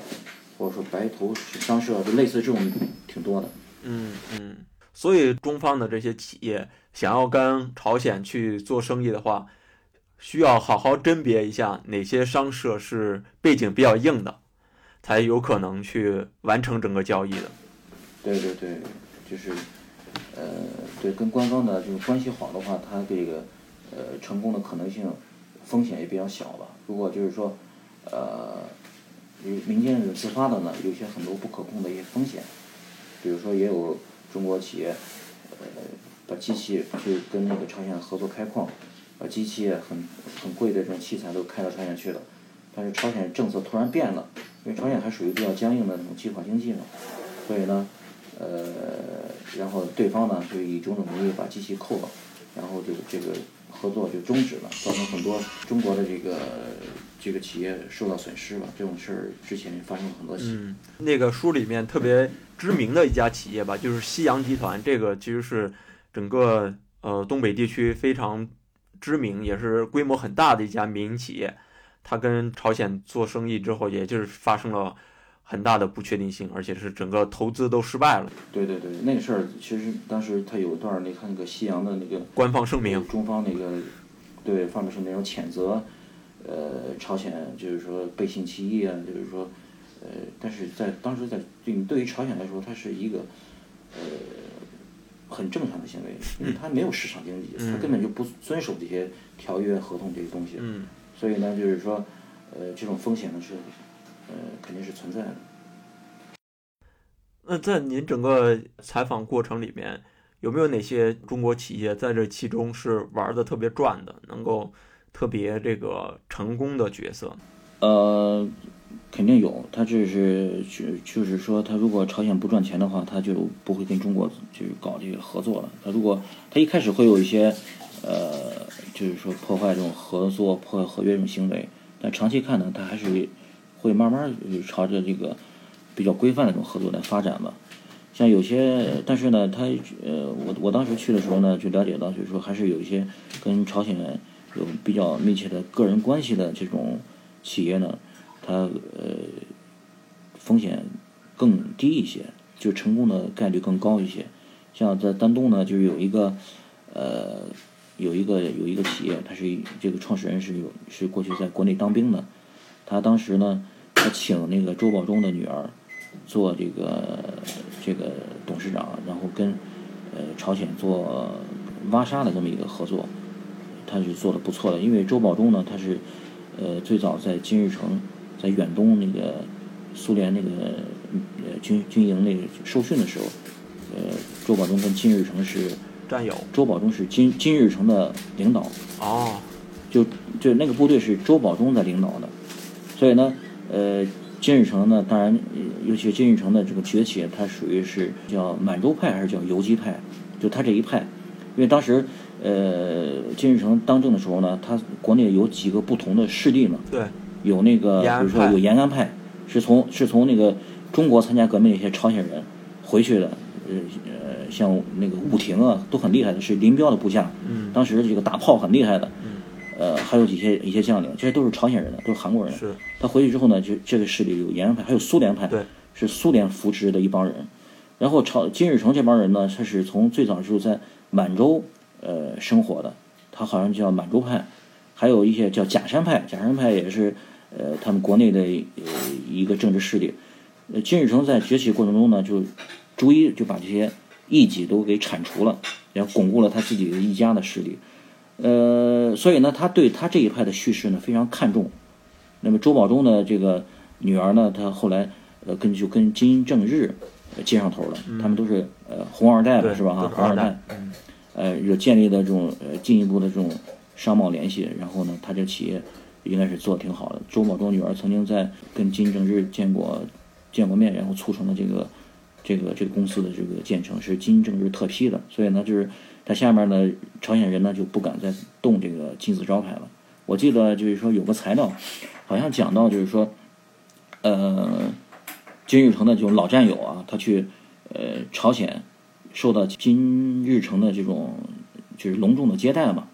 Speaker 1: 或者说白头商社，就类似这种挺多的。
Speaker 2: 嗯嗯。所以，中方的这些企业想要跟朝鲜去做生意的话，需要好好甄别一下哪些商社是背景比较硬的，才有可能去完成整个交易的。
Speaker 1: 对对对，就是，呃，对，跟官方的就是关系好的话，它这个呃成功的可能性风险也比较小吧。如果就是说，呃，民间自发的呢，有些很多不可控的一些风险，比如说也有。中国企业，呃，把机器去跟那个朝鲜合作开矿，把机器很很贵的这种器材都开到朝鲜去了，但是朝鲜政策突然变了，因为朝鲜还属于比较僵硬的那种计划经济嘛，所以呢，呃，然后对方呢就以种种名义把机器扣了，然后就这个合作就终止了，造成很多中国的这个这个企业受到损失吧。这种事儿之前发生了很多起。
Speaker 2: 嗯，那个书里面特别。知名的一家企业吧，就是西洋集团。这个其实是整个呃东北地区非常知名，也是规模很大的一家民营企业。它跟朝鲜做生意之后，也就是发生了很大的不确定性，而且是整个投资都失败了。
Speaker 1: 对对对，那个事儿其实当时他有一段，你看那个西洋的那个
Speaker 2: 官方声明，
Speaker 1: 中方那个对方面是那种谴责，呃，朝鲜就是说背信弃义啊，就是说。呃，但是在当时在对对于朝鲜来说，它是一个呃很正常的行为，因为它没有市场经济，它根本就不遵守这些条约合同这些东西，所以呢，就是说呃这种风险呢是呃肯定是存在的。
Speaker 2: 那在您整个采访过程里面，有没有哪些中国企业在这其中是玩的特别转的，能够特别这个成功的角色？
Speaker 1: 呃。肯定有，他这是就就是说，他如果朝鲜不赚钱的话，他就不会跟中国就是搞这个合作了。他如果他一开始会有一些，呃，就是说破坏这种合作、破坏合约这种行为，但长期看呢，他还是会慢慢朝着这个比较规范的这种合作来发展吧。像有些，但是呢，他呃，我我当时去的时候呢，就了解到，就是说还是有一些跟朝鲜有比较密切的个人关系的这种企业呢。它呃风险更低一些，就成功的概率更高一些。像在丹东呢，就是有一个呃有一个有一个企业，它是这个创始人是有是过去在国内当兵的。他当时呢，他请那个周保中的女儿做这个这个董事长，然后跟呃朝鲜做挖沙的这么一个合作，他是做的不错的。因为周保中呢，他是呃最早在金日成。在远东那个苏联那个呃军军营那个受训的时候，呃，周保中跟金日成是
Speaker 2: 战友。
Speaker 1: 周保中是金金日成的领导。
Speaker 2: 哦。
Speaker 1: 就就那个部队是周保中在领导的，所以呢，呃，金日成呢，当然，尤其是金日成的这个崛起，他属于是叫满洲派还是叫游击派？就他这一派，因为当时呃，金日成当政的时候呢，他国内有几个不同的势力嘛。
Speaker 2: 对。
Speaker 1: 有那个，比如说有延安派，是从是从那个中国参加革命的一些朝鲜人回去的，呃呃，像那个武廷啊，都很厉害的，是林彪的部下。
Speaker 2: 嗯。
Speaker 1: 当时这个打炮很厉害的。嗯。呃，还有几些一些将领，这些都是朝鲜人的，都是韩国人。
Speaker 2: 是。
Speaker 1: 他回去之后呢，就这个势力有延安派，还有苏联派。
Speaker 2: 对。
Speaker 1: 是苏联扶持的一帮人，然后朝金日成这帮人呢，他是从最早时候在满洲呃生活的，他好像叫满洲派，还有一些叫假山派，假山派也是。呃，他们国内的呃一个政治势力，呃，金日成在崛起过程中呢，就逐一就把这些异己都给铲除了，然后巩固了他自己的一家的势力。呃，所以呢，他对他这一派的叙事呢非常看重。那么周保中的这个女儿呢，她后来呃跟就跟金正日接上头了，他们都是呃红二代
Speaker 2: 嘛，
Speaker 1: 是吧？哈，红
Speaker 2: 二
Speaker 1: 代，呃，有建立的这种呃进一步的这种商贸联系，然后呢，他这企业应该是做的挺好的。周保中女儿曾经在跟金正日见过见过面，然后促成了这个这个这个公司的这个建成，是金正日特批的，所以呢，就是他下面呢朝鲜人呢就不敢再动这个金字招牌了。我记得就是说有个材料，好像讲到就是说，呃，金日成的这种老战友啊，他去呃朝鲜，受到金日成的这种就是隆重的接待嘛。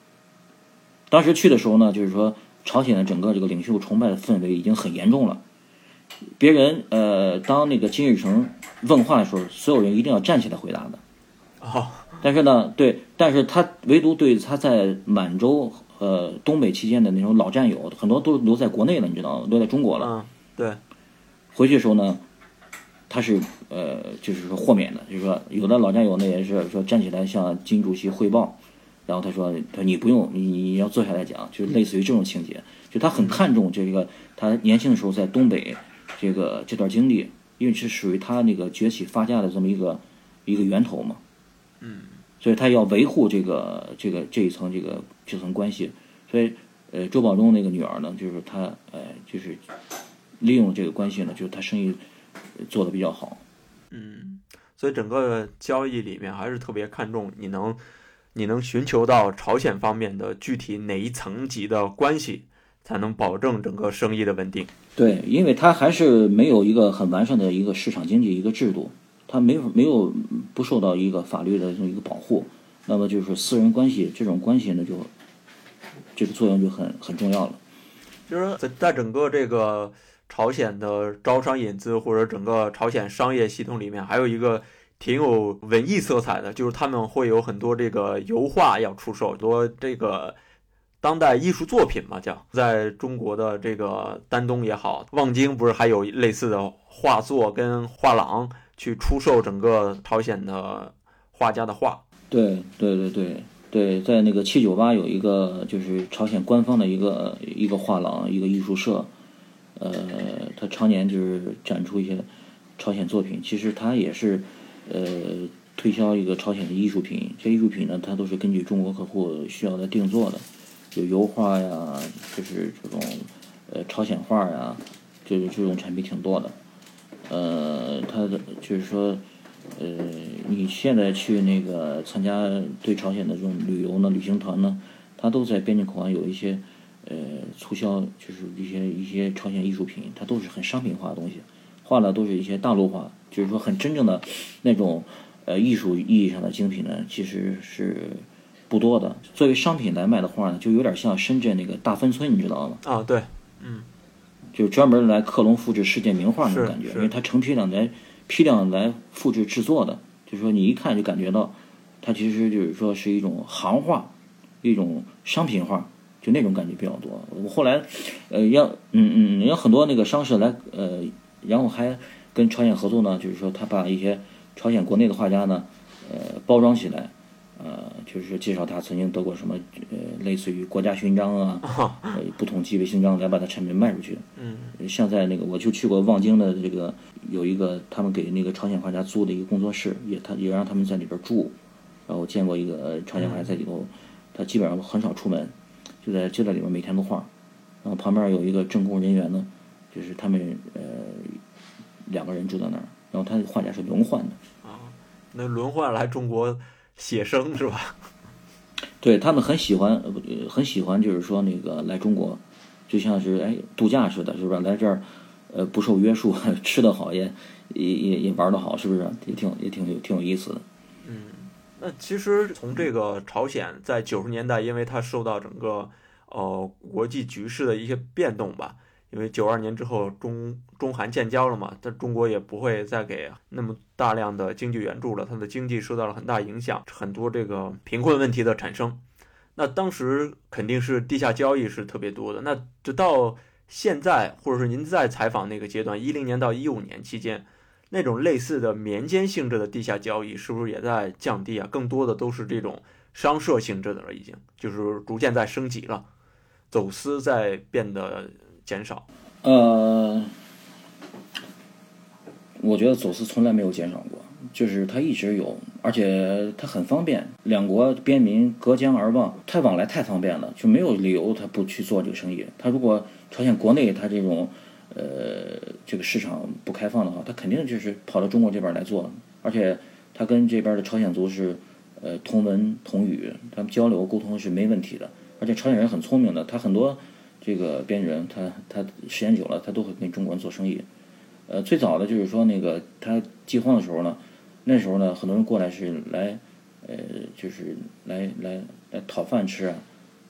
Speaker 1: 当时去的时候呢，就是说朝鲜的整个这个领袖崇拜的氛围已经很严重了。别人呃，当那个金日成问话的时候，所有人一定要站起来回答的。
Speaker 2: 哦。
Speaker 1: 但是呢，对，但是他唯独对他在满洲。呃，东北期间的那种老战友，很多都留在国内了，你知道吗？留在中国了。
Speaker 2: 嗯，对。
Speaker 1: 回去的时候呢，他是呃，就是说豁免的，就是说有的老战友呢也是说站起来向金主席汇报，然后他说他你不用，你你要坐下来讲，就是类似于这种情节。就他很看重这个他年轻的时候在东北这个这段经历，因为是属于他那个崛起发家的这么一个一个源头嘛。
Speaker 2: 嗯。
Speaker 1: 所以他要维护这个这个这一层这个这层关系，所以呃周保中那个女儿呢，就是他呃就是利用这个关系呢，就是他生意做的比较好。
Speaker 2: 嗯，所以整个交易里面还是特别看重你能你能寻求到朝鲜方面的具体哪一层级的关系，才能保证整个生意的稳定。
Speaker 1: 对，因为他还是没有一个很完善的一个市场经济一个制度。他没有没有不受到一个法律的这么一个保护，那么就是私人关系这种关系呢，就这个作用就很很重要了。
Speaker 2: 就是在在整个这个朝鲜的招商引资或者整个朝鲜商业系统里面，还有一个挺有文艺色彩的，就是他们会有很多这个油画要出售，多这个当代艺术作品嘛，叫在中国的这个丹东也好，望京不是还有类似的画作跟画廊。去出售整个朝鲜的画家的画。
Speaker 1: 对对对对对，在那个七九八有一个就是朝鲜官方的一个一个画廊，一个艺术社，呃，他常年就是展出一些朝鲜作品。其实他也是呃推销一个朝鲜的艺术品。这艺术品呢，它都是根据中国客户需要的定做的，有油画呀，就是这种呃朝鲜画呀，就是这种产品挺多的。呃，他的就是说，呃，你现在去那个参加对朝鲜的这种旅游呢，旅行团呢，他都在边境口岸有一些呃促销，就是一些一些朝鲜艺术品，它都是很商品化的东西，画的都是一些大陆画，就是说很真正的那种呃艺术意义上的精品呢，其实是不多的。作为商品来卖的画呢，就有点像深圳那个大芬村，你知道吗？
Speaker 2: 啊，对，嗯。
Speaker 1: 就专门来克隆复制世界名画那种感觉，因为它成批量来批量来复制制作的，就是说你一看就感觉到，它其实就是说是一种行画，一种商品画，就那种感觉比较多。我后来，呃，要嗯嗯，有很多那个商社来，呃，然后还跟朝鲜合作呢，就是说他把一些朝鲜国内的画家呢，呃，包装起来。呃，就是介绍他曾经得过什么，呃，类似于国家勋章啊，呃，不同级别勋章来把他产品卖出去。
Speaker 2: 嗯，
Speaker 1: 像在那个，我就去过望京的这个，有一个他们给那个朝鲜画家租的一个工作室，也他也让他们在里边住。然后见过一个朝鲜画家在里头，他基本上很少出门，就在就在里边每天都画。然后旁边有一个政工人员呢，就是他们呃两个人住在那儿。然后他的画家是轮换的。
Speaker 2: 啊，那轮换来中国。写生是吧？
Speaker 1: 对他们很喜欢，呃，很喜欢，就是说那个来中国，就像是哎度假似的，是不是？来这儿，呃，不受约束，吃得好，也也也也玩得好，是不是？也挺也挺有挺有意思的。
Speaker 2: 嗯，那其实从这个朝鲜在九十年代，因为它受到整个呃国际局势的一些变动吧。因为九二年之后中中韩建交了嘛，但中国也不会再给那么大量的经济援助了，它的经济受到了很大影响，很多这个贫困问题的产生。那当时肯定是地下交易是特别多的。那直到现在，或者是您在采访那个阶段，一零年到一五年期间，那种类似的民间性质的地下交易是不是也在降低啊？更多的都是这种商社性质的了，已经就是逐渐在升级了，走私在变得。减少，
Speaker 1: 呃，我觉得走私从来没有减少过，就是它一直有，而且它很方便，两国边民隔江而望，它往来太方便了，就没有理由它不去做这个生意。它如果朝鲜国内它这种，呃，这个市场不开放的话，它肯定就是跑到中国这边来做，而且它跟这边的朝鲜族是，呃，同文同语，他们交流沟通是没问题的。而且朝鲜人很聪明的，他很多这个边人，他他时间久了，他都会跟中国人做生意。呃，最早的就是说那个他饥荒的时候呢，那时候呢，很多人过来是来，呃，就是来来来讨饭吃啊，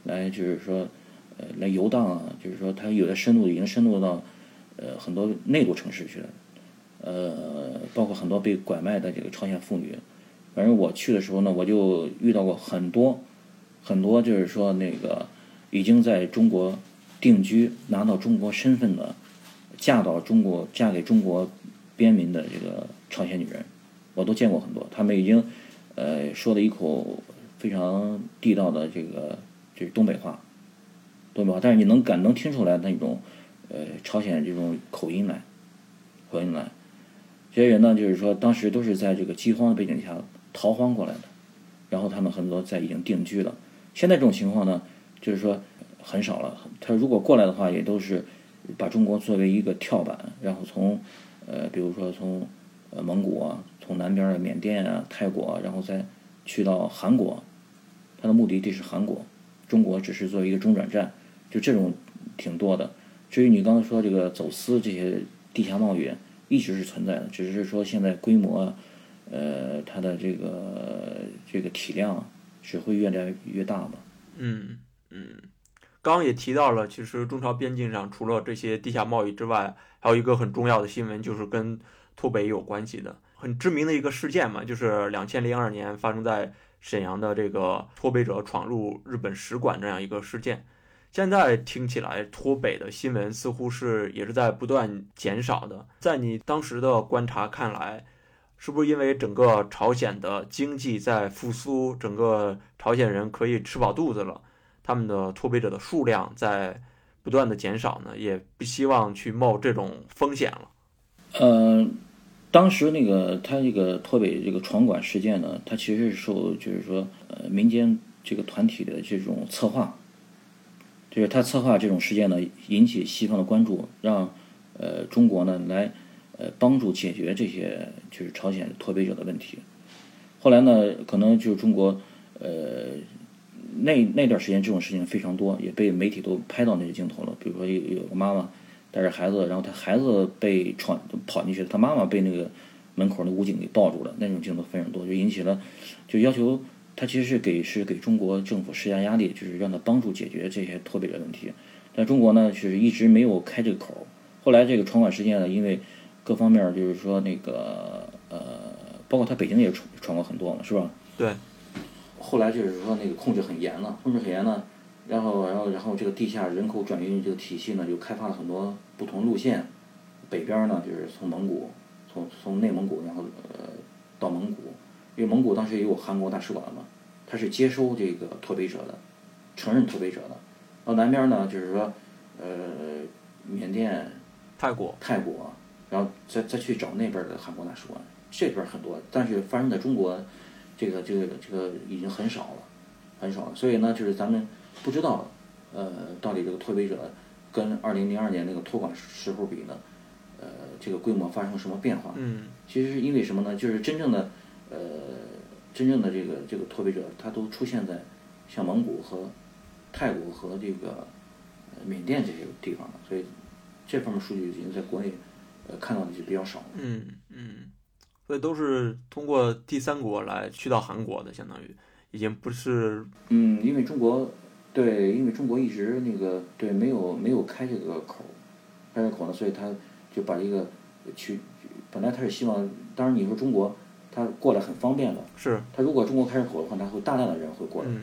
Speaker 1: 来就是说，呃，来游荡啊，就是说他有的深度已经深入到，呃，很多内陆城市去了，呃，包括很多被拐卖的这个朝鲜妇女。反正我去的时候呢，我就遇到过很多。很多就是说那个已经在中国定居、拿到中国身份的、嫁到中国、嫁给中国边民的这个朝鲜女人，我都见过很多。他们已经呃说了一口非常地道的这个就是东北话，东北话，但是你能感能听出来那种呃朝鲜这种口音来，口音来。这些人呢，就是说当时都是在这个饥荒的背景下逃荒过来的，然后他们很多在已经定居了。现在这种情况呢，就是说很少了。他如果过来的话，也都是把中国作为一个跳板，然后从呃，比如说从呃蒙古啊，从南边的缅甸啊、泰国，然后再去到韩国，他的目的地是韩国，中国只是作为一个中转站，就这种挺多的。至于你刚才说这个走私这些地下贸易，一直是存在的，只是说现在规模，呃，它的这个这个体量。只会越来越大嘛。
Speaker 2: 嗯嗯，刚刚也提到了，其实中朝边境上除了这些地下贸易之外，还有一个很重要的新闻，就是跟脱北有关系的，很知名的一个事件嘛，就是两千零二年发生在沈阳的这个脱北者闯入日本使馆这样一个事件。现在听起来，脱北的新闻似乎是也是在不断减少的。在你当时的观察看来。是不是因为整个朝鲜的经济在复苏，整个朝鲜人可以吃饱肚子了，他们的脱北者的数量在不断的减少呢？也不希望去冒这种风险了。
Speaker 1: 呃，当时那个他这个脱北这个闯馆事件呢，他其实是受就是说呃民间这个团体的这种策划，就是他策划这种事件呢，引起西方的关注，让呃中国呢来。呃，帮助解决这些就是朝鲜脱北者的问题。后来呢，可能就是中国，呃，那那段时间这种事情非常多，也被媒体都拍到那些镜头了。比如说有有个妈妈带着孩子，然后他孩子被闯跑进去，他妈妈被那个门口的武警给抱住了，那种镜头非常多，就引起了就要求他其实是给是给中国政府施加压力，就是让他帮助解决这些脱北的问题。但中国呢，就是一直没有开这个口。后来这个闯馆事件呢，因为各方面就是说那个呃，包括他北京也闯闯过很多嘛，是吧？
Speaker 2: 对。
Speaker 1: 后来就是说那个控制很严了，控制很严呢，然后然后然后这个地下人口转运这个体系呢，就开发了很多不同路线。北边呢就是从蒙古，从从内蒙古，然后呃到蒙古，因为蒙古当时也有韩国大使馆嘛，他是接收这个脱北者的，承认脱北者的。到南边呢就是说呃缅甸、
Speaker 2: 泰国、
Speaker 1: 泰国。然后再再去找那边的韩国大使馆，这边很多，但是发生在中国，这个这个这个已经很少了，很少了。所以呢，就是咱们不知道，呃，到底这个脱北者跟二零零二年那个托管时候比呢，呃，这个规模发生什么变化？
Speaker 2: 嗯，
Speaker 1: 其实是因为什么呢？就是真正的，呃，真正的这个这个脱北者，他都出现在像蒙古和泰国和这个缅甸这些地方了。所以这方面数据已经在国内。呃，看到的就比较少了。
Speaker 2: 嗯嗯，所以都是通过第三国来去到韩国的，相当于已经不是。
Speaker 1: 嗯，因为中国对，因为中国一直那个对没有没有开这个口，开这个口呢，所以他就把这个去，本来他是希望，当然你说中国他过来很方便的，
Speaker 2: 是
Speaker 1: 他如果中国开口的话，他会大量的人会过来。
Speaker 2: 嗯，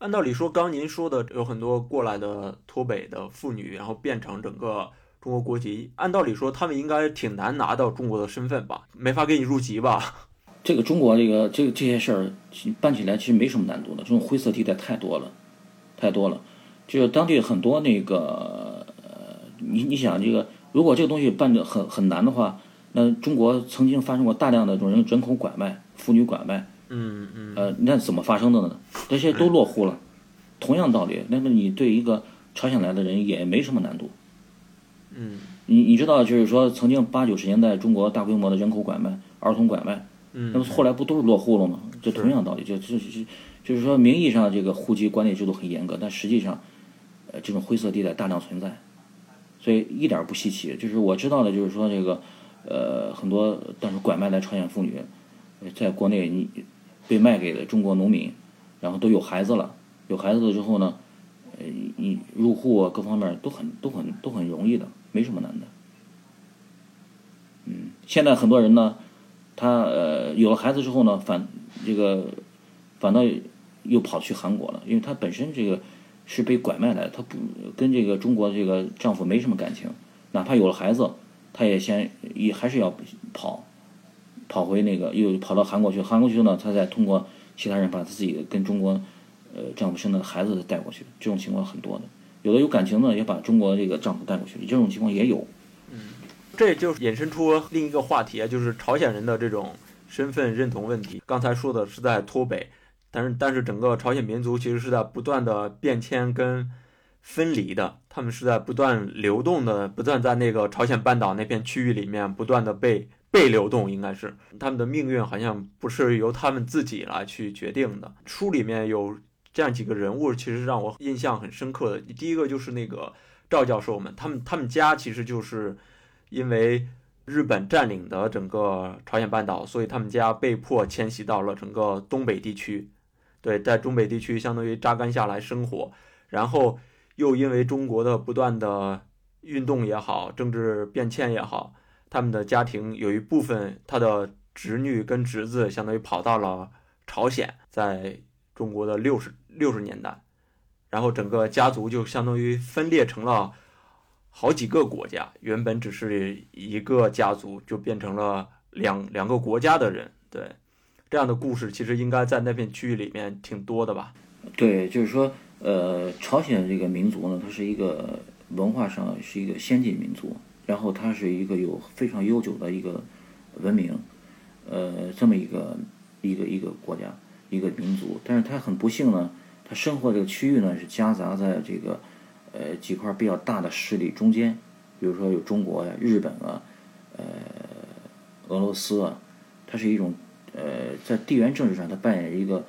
Speaker 2: 按道理说，刚您说的有很多过来的脱北的妇女，然后变成整个。中国国籍，按道理说他们应该挺难拿到中国的身份吧？没法给你入籍吧？
Speaker 1: 这个中国这个这个这些事儿办起来其实没什么难度的，这种灰色地带太多了，太多了。就是当地很多那个，呃，你你想这个，如果这个东西办的很很难的话，那中国曾经发生过大量的这种人人口拐卖、妇女拐卖，
Speaker 2: 嗯嗯，
Speaker 1: 呃，那怎么发生的呢？这些都落户了。同样道理，那么你对一个朝鲜来的人也没什么难度。
Speaker 2: 嗯，
Speaker 1: 你你知道，就是说，曾经八九十年代中国大规模的人口拐卖、儿童拐卖，
Speaker 2: 嗯，
Speaker 1: 那么后来不都是落户了吗？这同样道理，就就就就是说，名义上这个户籍管理制度很严格，但实际上，呃，这种灰色地带大量存在，所以一点不稀奇。就是我知道的，就是说这个，呃，很多但是拐卖来朝鲜妇女，在国内你被卖给了中国农民，然后都有孩子了。有孩子了之后呢，呃，你入户啊，各方面都很都很都很容易的，没什么难的。嗯，现在很多人呢，他呃有了孩子之后呢，反这个反倒又跑去韩国了，因为他本身这个是被拐卖来的，他不跟这个中国这个丈夫没什么感情，哪怕有了孩子，他也先也还是要跑，跑回那个又跑到韩国去，韩国去呢，他再通过其他人把他自己跟中国。呃，丈夫生的孩子带过去，这种情况很多的。有的有感情的也把中国这个丈夫带过去，这种情况也有。
Speaker 2: 嗯，这就引申出另一个话题，就是朝鲜人的这种身份认同问题。刚才说的是在脱北，但是但是整个朝鲜民族其实是在不断的变迁跟分离的，他们是在不断流动的，不断在那个朝鲜半岛那片区域里面不断的被被流动，应该是他们的命运好像不是由他们自己来去决定的。书里面有。这样几个人物其实让我印象很深刻的，第一个就是那个赵教授们，他们他们家其实就是因为日本占领的整个朝鲜半岛，所以他们家被迫迁徙到了整个东北地区，对，在东北地区相当于扎根下来生活，然后又因为中国的不断的运动也好，政治变迁也好，他们的家庭有一部分他的侄女跟侄子相当于跑到了朝鲜，在中国的六十。六十年代，然后整个家族就相当于分裂成了好几个国家，原本只是一个家族，就变成了两两个国家的人。对，这样的故事其实应该在那片区域里面挺多的吧？
Speaker 1: 对，就是说，呃，朝鲜这个民族呢，它是一个文化上是一个先进民族，然后它是一个有非常悠久的一个文明，呃，这么一个一个一个国家。一个民族，但是他很不幸呢，他生活这个区域呢是夹杂在这个呃几块比较大的势力中间，比如说有中国呀、日本啊、呃俄罗斯啊，它是一种呃在地缘政治上它扮演一个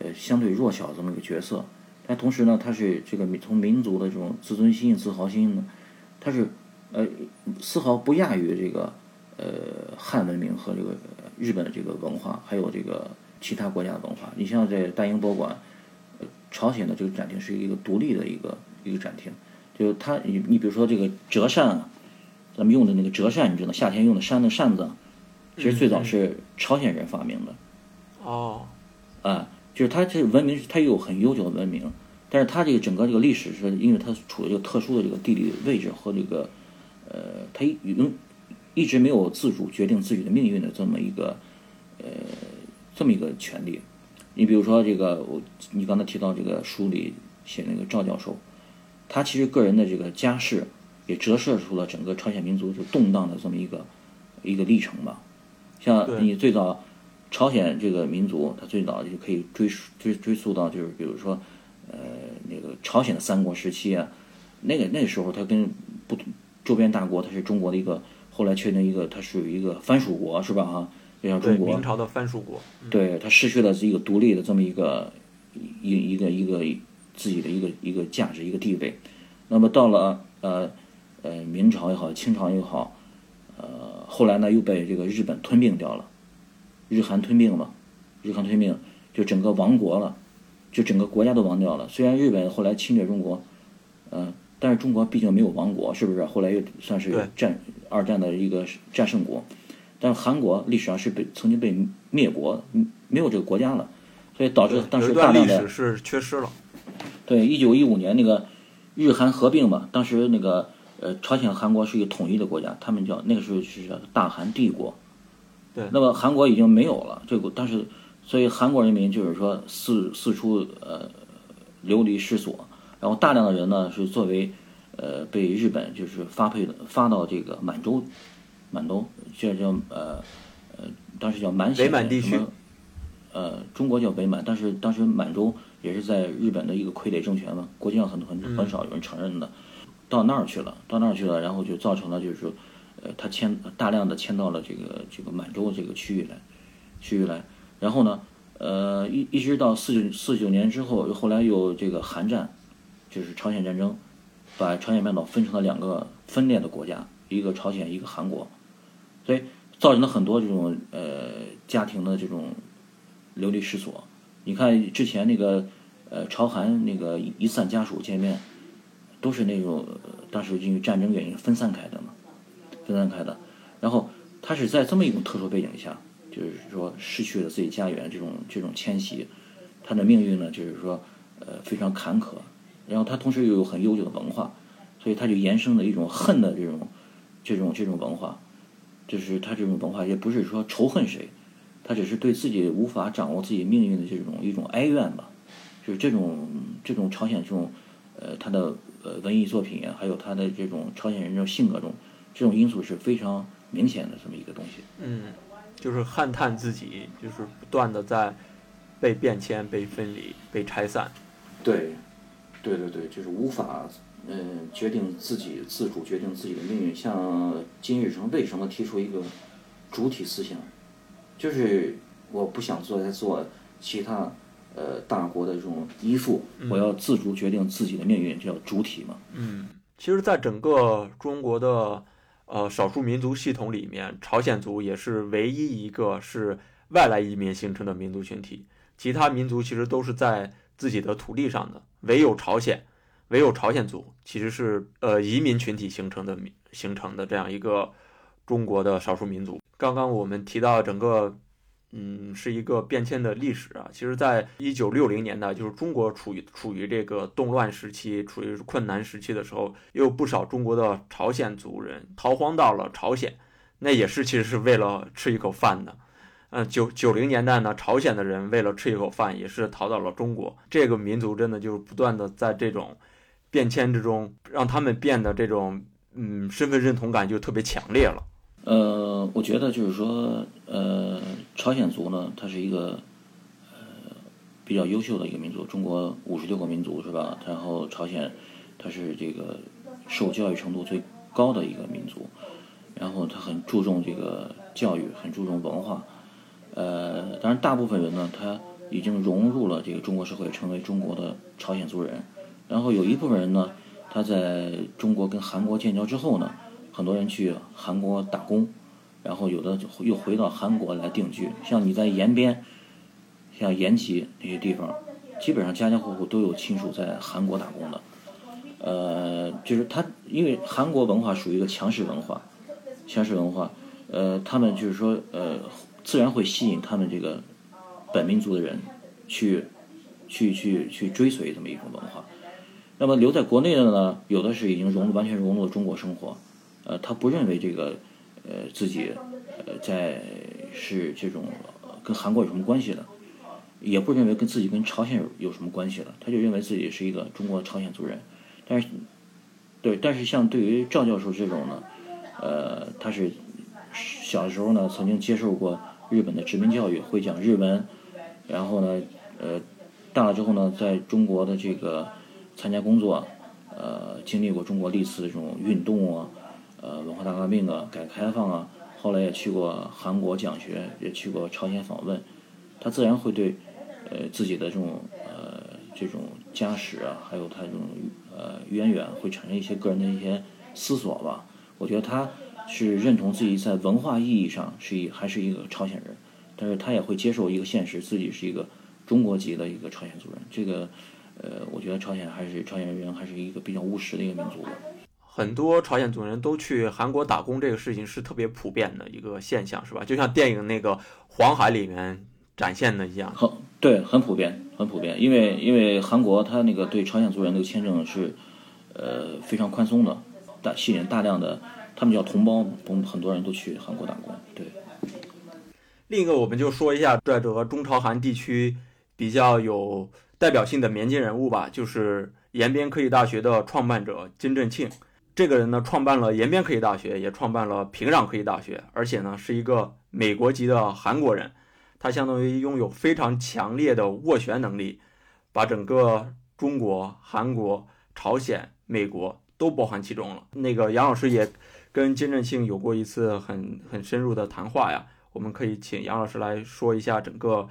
Speaker 1: 呃相对弱小这么一个角色，但同时呢，它是这个从民族的这种自尊心、自豪心呢，它是呃丝毫不亚于这个呃汉文明和这个日本的这个文化，还有这个。其他国家的文化，你像在大英博物馆，朝鲜的这个展厅是一个独立的一个一个展厅，就是它，你你比如说这个折扇啊，咱们用的那个折扇，你知道夏天用的扇的扇子，其实最早是朝鲜人发明的。
Speaker 2: 哦，
Speaker 1: 啊，就是它这文明，它有很悠久的文明，但是它这个整个这个历史是因为它处于这个特殊的这个地理位置和这个，呃，它一一直没有自主决定自己的命运的这么一个，呃。这么一个权利，你比如说这个，我你刚才提到这个书里写那个赵教授，他其实个人的这个家世也折射出了整个朝鲜民族就动荡的这么一个一个历程吧。像你最早朝鲜这个民族，它最早就可以追追追溯到就是比如说呃那个朝鲜的三国时期啊，那个那个时候它跟不周边大国它是中国的一个后来确定一个它属于一个藩属国是吧哈？就像中国
Speaker 2: 明朝的藩属国，
Speaker 1: 对他失去了一个独立的这么一个一一个一个自己的一个一个价值一个地位。那么到了呃呃明朝也好，清朝也好，呃后来呢又被这个日本吞并掉了，日韩吞并嘛，日韩吞并就整个亡国了，就整个国家都亡掉了。虽然日本后来侵略中国，呃，但是中国毕竟没有亡国，是不是？后来又算是战二战的一个战胜国。但韩国历史上是被曾经被灭国，没有这个国家了，所以导致当时大量的
Speaker 2: 历史是缺失了。
Speaker 1: 对，一九一五年那个日韩合并嘛，当时那个呃朝鲜韩国是一个统一的国家，他们叫那个时候是叫大韩帝国。
Speaker 2: 对。
Speaker 1: 那么韩国已经没有了这个，但是所以韩国人民就是说四四处呃流离失所，然后大量的人呢是作为呃被日本就是发配的发到这个满洲。满洲这叫呃呃，当时叫满北满
Speaker 2: 地区，
Speaker 1: 呃，中国叫北满，但是当时满洲也是在日本的一个傀儡政权嘛，国际上很很很少有人承认的，到那儿去了，到那儿去了，然后就造成了就是说，呃，他迁大量的迁到了这个这个满洲这个区域来，区域来，然后呢，呃，一一直到四九四九年之后，后来有这个韩战，就是朝鲜战争，把朝鲜半岛分成了两个分裂的国家。一个朝鲜，一个韩国，所以造成了很多这种呃家庭的这种流离失所。你看之前那个呃朝韩那个一散家属见面，都是那种当时因为战争原因分散开的嘛，分散开的。然后他是在这么一种特殊背景下，就是说失去了自己家园，这种这种迁徙，他的命运呢就是说呃非常坎坷。然后他同时又有很悠久的文化，所以他就延伸了一种恨的这种。这种这种文化，就是他这种文化也不是说仇恨谁，他只是对自己无法掌握自己命运的这种一种哀怨吧。就是这种这种朝鲜这种呃他的呃文艺作品啊，还有他的这种朝鲜人这种性格中，这种因素是非常明显的这么一个东西。
Speaker 2: 嗯，就是撼叹自己，就是不断的在被变迁、被分离、被拆散。
Speaker 1: 对，对对对，就是无法。嗯，决定自己自主决定自己的命运。像金日成为什么提出一个主体思想，就是我不想做再做其他呃大国的这种依附，我要自主决定自己的命运，叫主体嘛。
Speaker 2: 嗯，其实，在整个中国的呃少数民族系统里面，朝鲜族也是唯一一个是外来移民形成的民族群体，其他民族其实都是在自己的土地上的，唯有朝鲜。唯有朝鲜族其实是呃移民群体形成的形成的这样一个中国的少数民族。刚刚我们提到整个嗯是一个变迁的历史啊，其实，在一九六零年代，就是中国处于处于这个动乱时期、处于困难时期的时候，也有不少中国的朝鲜族人逃荒到了朝鲜，那也是其实是为了吃一口饭的。嗯，九九零年代呢，朝鲜的人为了吃一口饭，也是逃到了中国。这个民族真的就是不断的在这种。变迁之中，让他们变得这种嗯身份认同感就特别强烈了。
Speaker 1: 呃，我觉得就是说，呃，朝鲜族呢，它是一个呃比较优秀的一个民族。中国五十六个民族是吧？然后朝鲜，它是这个受教育程度最高的一个民族。然后他很注重这个教育，很注重文化。呃，当然大部分人呢，他已经融入了这个中国社会，成为中国的朝鲜族人。然后有一部分人呢，他在中国跟韩国建交之后呢，很多人去韩国打工，然后有的又回到韩国来定居。像你在延边，像延吉那些地方，基本上家家户户都有亲属在韩国打工的。呃，就是他，因为韩国文化属于一个强势文化，强势文化，呃，他们就是说，呃，自然会吸引他们这个本民族的人去，去去去追随这么一种文化。那么留在国内的呢，有的是已经融入完全融入了中国生活，呃，他不认为这个，呃，自己，呃，在是这种跟韩国有什么关系的，也不认为跟自己跟朝鲜有有什么关系的，他就认为自己是一个中国朝鲜族人。但是，对，但是像对于赵教授这种呢，呃，他是小时候呢曾经接受过日本的殖民教育，会讲日文，然后呢，呃，大了之后呢，在中国的这个。参加工作，呃，经历过中国历次这种运动啊，呃，文化大革命啊，改革开放啊，后来也去过韩国讲学，也去过朝鲜访问，他自然会对，呃，自己的这种呃这种家史啊，还有他这种呃渊源，会产生一些个人的一些思索吧。我觉得他是认同自己在文化意义上是一还是一个朝鲜人，但是他也会接受一个现实，自己是一个中国籍的一个朝鲜族人。这个。呃，我觉得朝鲜还是朝鲜人还是一个比较务实的一个民族。
Speaker 2: 很多朝鲜族人都去韩国打工，这个事情是特别普遍的一个现象，是吧？就像电影那个《黄海》里面展现的一样。
Speaker 1: 很对，很普遍，很普遍。因为因为韩国它那个对朝鲜族人的签证是呃非常宽松的，大吸引大量的他们叫同胞，同很多人都去韩国打工。对。
Speaker 2: 另一个，我们就说一下在这个中朝韩地区比较有。代表性的民间人物吧，就是延边科技大学的创办者金振庆。这个人呢，创办了延边科技大学，也创办了平壤科技大学，而且呢，是一个美国籍的韩国人。他相当于拥有非常强烈的斡旋能力，把整个中国、韩国、朝鲜、美国都包含其中了。那个杨老师也跟金正庆有过一次很很深入的谈话呀，我们可以请杨老师来说一下整个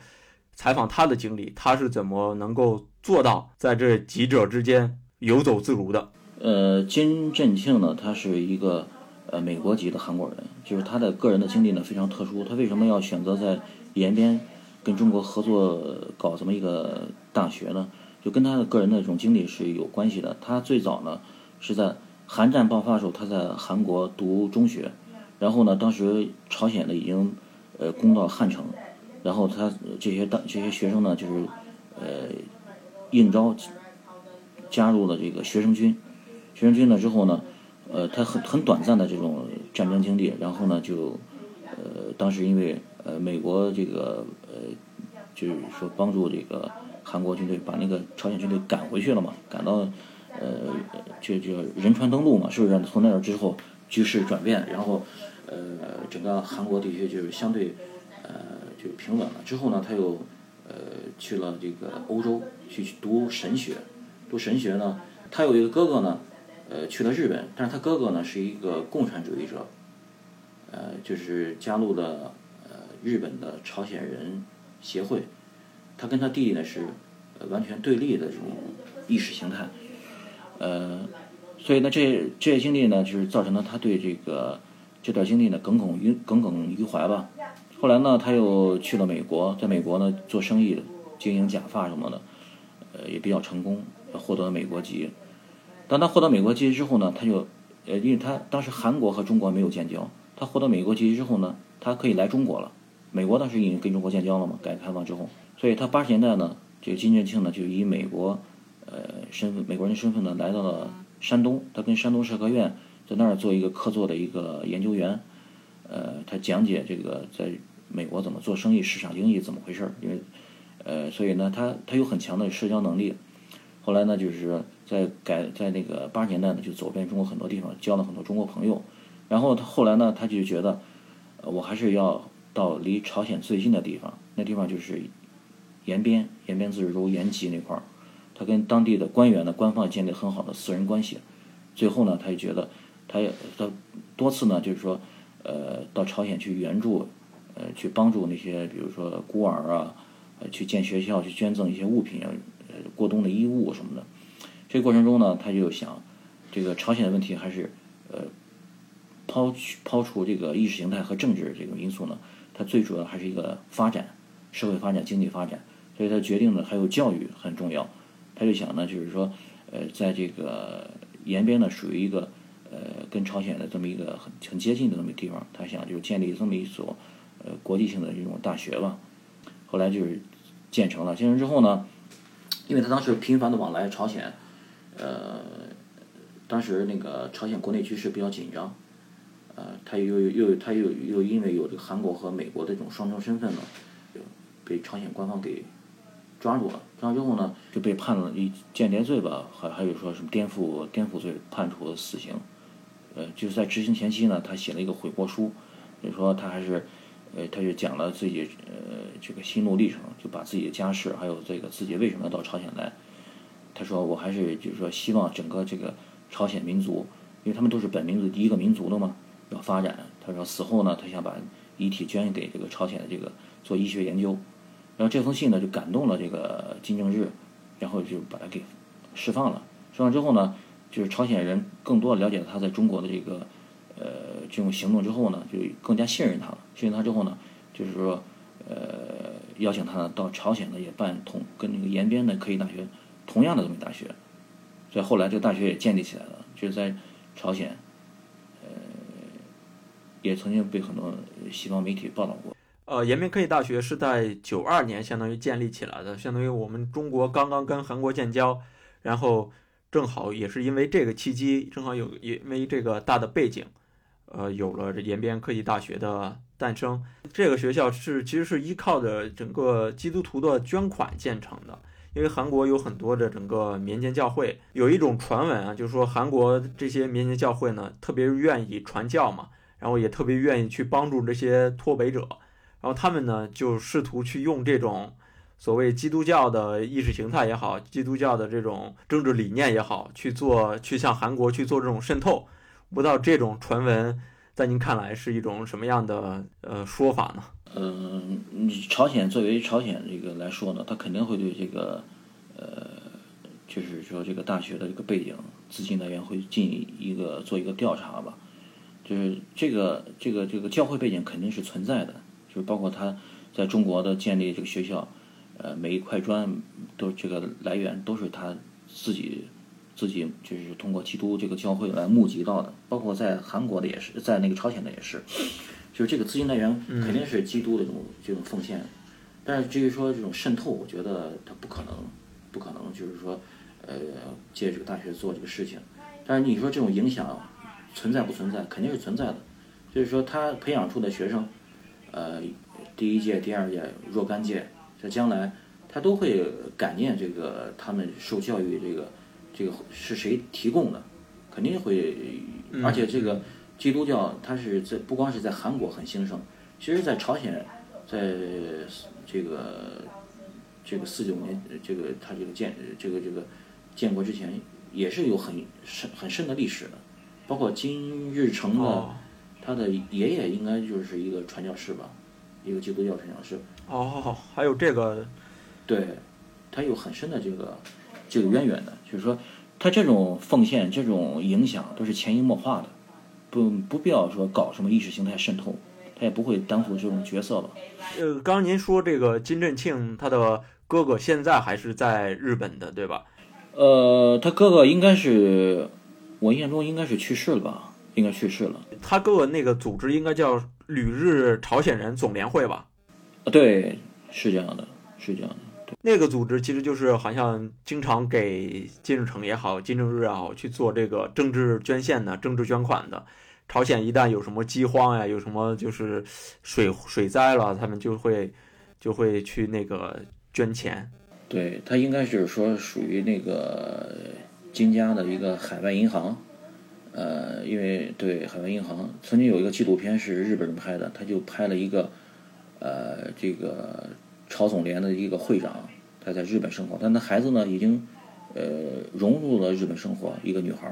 Speaker 2: 采访他的经历，他是怎么能够做到在这几者之间游走自如的。
Speaker 1: 呃，金振庆呢，他是一个呃美国籍的韩国人，就是他的个人的经历呢非常特殊。他为什么要选择在延边跟中国合作搞这么一个大学呢？就跟他的个人的这种经历是有关系的。他最早呢是在韩战爆发的时候，他在韩国读中学，然后呢，当时朝鲜呢已经呃攻到汉城，然后他这些当这些学生呢就是呃应招加入了这个学生军。学生军呢之后呢，呃，他很很短暂的这种战争经历，然后呢，就，呃，当时因为呃美国这个呃，就是说帮助这个韩国军队把那个朝鲜军队赶回去了嘛，赶到呃就就仁川登陆嘛，是不是？从那儿之后局势转变，然后呃整个韩国地区就是相对就平稳了。之后呢，他又呃去了这个欧洲去读神学，读神学呢，他有一个哥哥呢。呃，去了日本，但是他哥哥呢是一个共产主义者，呃，就是加入了呃日本的朝鲜人协会，他跟他弟弟呢是完全对立的这种意识形态，呃，所以呢这这些经历呢就是造成了他对这个这段经历呢耿耿于耿耿于怀吧。后来呢他又去了美国，在美国呢做生意，经营假发什么的，呃也比较成功，获得了美国籍。当他获得美国籍之后呢，他就，呃，因为他当时韩国和中国没有建交，他获得美国籍之后呢，他可以来中国了。美国当时已经跟中国建交了嘛，改革开放之后，所以他八十年代呢，这个金正庆呢就以美国，呃，身份美国人身份呢来到了山东，他跟山东社科院在那儿做一个客座的一个研究员，呃，他讲解这个在美国怎么做生意、市场经济怎么回事儿，因为，呃，所以呢，他他有很强的社交能力。后来呢，就是在改在那个八十年代呢，就走遍中国很多地方，交了很多中国朋友。然后他后来呢，他就觉得，呃我还是要到离朝鲜最近的地方，那地方就是延边、延边自治州延吉那块儿。他跟当地的官员呢，官方建立很好的私人关系。最后呢，他就觉得，他也他多次呢，就是说，呃，到朝鲜去援助，呃，去帮助那些比如说孤儿啊，呃，去建学校，去捐赠一些物品啊，呃。过冬的衣物什么的，这个过程中呢，他就想，这个朝鲜的问题还是，呃，抛去抛除这个意识形态和政治这种因素呢，它最主要还是一个发展，社会发展、经济发展，所以他决定呢，还有教育很重要，他就想呢，就是说，呃，在这个延边呢，属于一个，呃，跟朝鲜的这么一个很很接近的那么地方，他想就建立这么一所，呃，国际性的这种大学吧，后来就是建成了，建成之后呢。因为他当时频繁的往来朝鲜，呃，当时那个朝鲜国内局势比较紧张，呃，他又又他又又因为有这个韩国和美国的这种双重身份呢，被朝鲜官方给抓住了。抓住之后呢，就被判了以间谍罪吧，还还有说什么颠覆颠覆罪，判处死刑。呃，就是在执行前期呢，他写了一个悔过书，就说他还是。呃，他就讲了自己呃这个心路历程，就把自己的家世，还有这个自己为什么要到朝鲜来。他说我还是就是说希望整个这个朝鲜民族，因为他们都是本民族第一个民族的嘛，要发展。他说死后呢，他想把遗体捐给这个朝鲜的这个做医学研究。然后这封信呢就感动了这个金正日，然后就把他给释放了。释放之后呢，就是朝鲜人更多了解了他在中国的这个。呃，这种行动之后呢，就更加信任他了。信任他之后呢，就是说，呃，邀请他到朝鲜呢也办同跟那个延边的科技大学同样的这么大学。所以后来这个大学也建立起来了，就是在朝鲜，呃，也曾经被很多西方媒体报道过。
Speaker 2: 呃，延边科技大学是在九二年相当于建立起来的，相当于我们中国刚刚跟韩国建交，然后正好也是因为这个契机，正好有也因为这个大的背景。呃，有了这延边科技大学的诞生，这个学校是其实是依靠着整个基督徒的捐款建成的。因为韩国有很多的整个民间教会，有一种传闻啊，就是说韩国这些民间教会呢，特别愿意传教嘛，然后也特别愿意去帮助这些脱北者，然后他们呢就试图去用这种所谓基督教的意识形态也好，基督教的这种政治理念也好，去做去向韩国去做这种渗透。不知道这种传闻在您看来是一种什么样的呃说法呢？
Speaker 1: 嗯，朝鲜作为朝鲜这个来说呢，他肯定会对这个，呃，就是说这个大学的这个背景、资金来源会进一个做一个调查吧。就是这个这个这个教会背景肯定是存在的，就是包括他在中国的建立这个学校，呃，每一块砖都这个来源都是他自己自己就是通过基督这个教会来募集到的，包括在韩国的也是，在那个朝鲜的也是。就是这个资金来源肯定是基督的这种这种奉献，但是至于说这种渗透，我觉得他不可能，不可能就是说，呃，借这个大学做这个事情。但是你说这种影响存在不存在？肯定是存在的。就是说他培养出的学生，呃，第一届、第二届、若干届，在将来他都会感念这个他们受教育这个这个是谁提供的，肯定会，而且这个。基督教它是在不光是在韩国很兴盛，其实，在朝鲜，在这个这个四九年这个它这个建这个这个建国之前，也是有很深很深的历史的。包括金日成的他的爷爷应该就是一个传教士吧，一个基督教传教士。
Speaker 2: 哦，还有这个，
Speaker 1: 对，他有很深的这个这个渊源的，就是说他这种奉献、这种影响都是潜移默化的。不不必要说搞什么意识形态渗透，他也不会担负这种角色吧。
Speaker 2: 呃，刚刚您说这个金振庆他的哥哥现在还是在日本的，对吧？
Speaker 1: 呃，他哥哥应该是，我印象中应该是去世了吧？应该去世了。
Speaker 2: 他哥哥那个组织应该叫旅日朝鲜人总联会吧？
Speaker 1: 啊，对，是这样的，是这样的。
Speaker 2: 那个组织其实就是好像经常给金日成也好，金正日也好去做这个政治捐献的、政治捐款的。朝鲜一旦有什么饥荒呀，有什么就是水水灾了，他们就会就会去那个捐钱。
Speaker 1: 对他应该是说属于那个金家的一个海外银行，呃，因为对海外银行曾经有一个纪录片是日本人拍的，他就拍了一个呃这个朝总联的一个会长，他在日本生活，但他孩子呢已经呃融入了日本生活，一个女孩，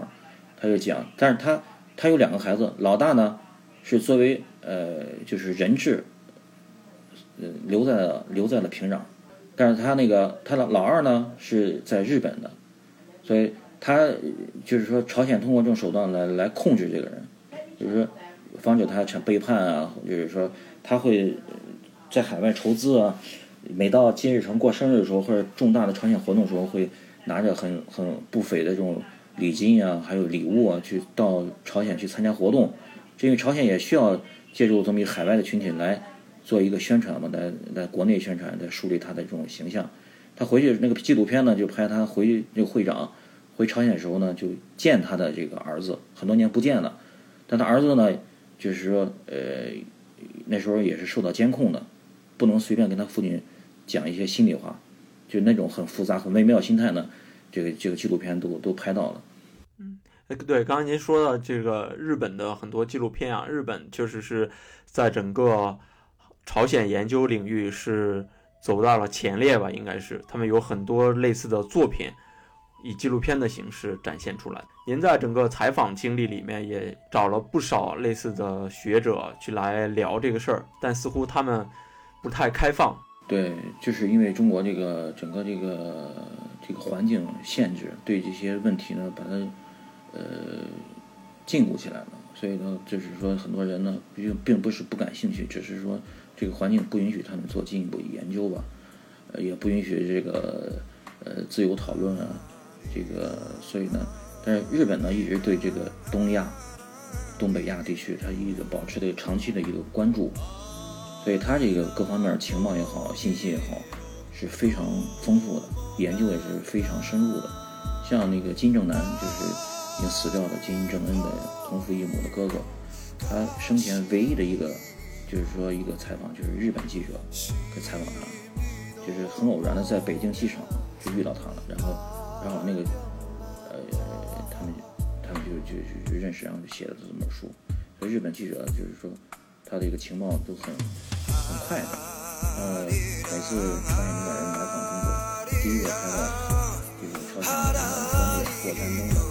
Speaker 1: 他就讲，但是他。他有两个孩子，老大呢是作为呃就是人质，呃留在了留在了平壤，但是他那个他的老二呢是在日本的，所以他就是说朝鲜通过这种手段来来控制这个人，就是说防止他成背叛啊，就是说他会在海外筹资啊，每到金日成过生日的时候或者重大的朝鲜活动的时候，会拿着很很不菲的这种。礼金啊，还有礼物啊，去到朝鲜去参加活动，因为朝鲜也需要借助这么一海外的群体来做一个宣传嘛，来来国内宣传，来树立他的这种形象。他回去那个纪录片呢，就拍他回那个会长回朝鲜的时候呢，就见他的这个儿子，很多年不见了，但他儿子呢，就是说呃那时候也是受到监控的，不能随便跟他父亲讲一些心里话，就那种很复杂、很微妙心态呢。这个这个纪录片都都拍到了，
Speaker 2: 嗯，对，刚刚您说的这个日本的很多纪录片啊，日本确实是在整个朝鲜研究领域是走到了前列吧，应该是他们有很多类似的作品以纪录片的形式展现出来。您在整个采访经历里面也找了不少类似的学者去来聊这个事儿，但似乎他们不太开放。
Speaker 1: 对，就是因为中国这个整个这个这个环境限制，对这些问题呢，把它呃禁锢起来了。所以呢，就是说很多人呢，并并不是不感兴趣，只是说这个环境不允许他们做进一步研究吧，呃，也不允许这个呃自由讨论啊。这个所以呢，但是日本呢，一直对这个东亚、东北亚地区，它一直保持着长期的一个关注。所以他这个各方面情报也好，信息也好，是非常丰富的，研究也是非常深入的。像那个金正男，就是已经死掉的金正恩的同父异母的哥哥，他生前唯一的一个，就是说一个采访，就是日本记者，去采访他，就是很偶然的在北京机场就遇到他了，然后然后那个呃他们他们就就就认识，然后就写了这么本书。所以日本记者就是说他的一个情报都很很快的。呃，每次朝鲜领导人来访中国，第一个开到这个朝鲜领导人专列过山东的。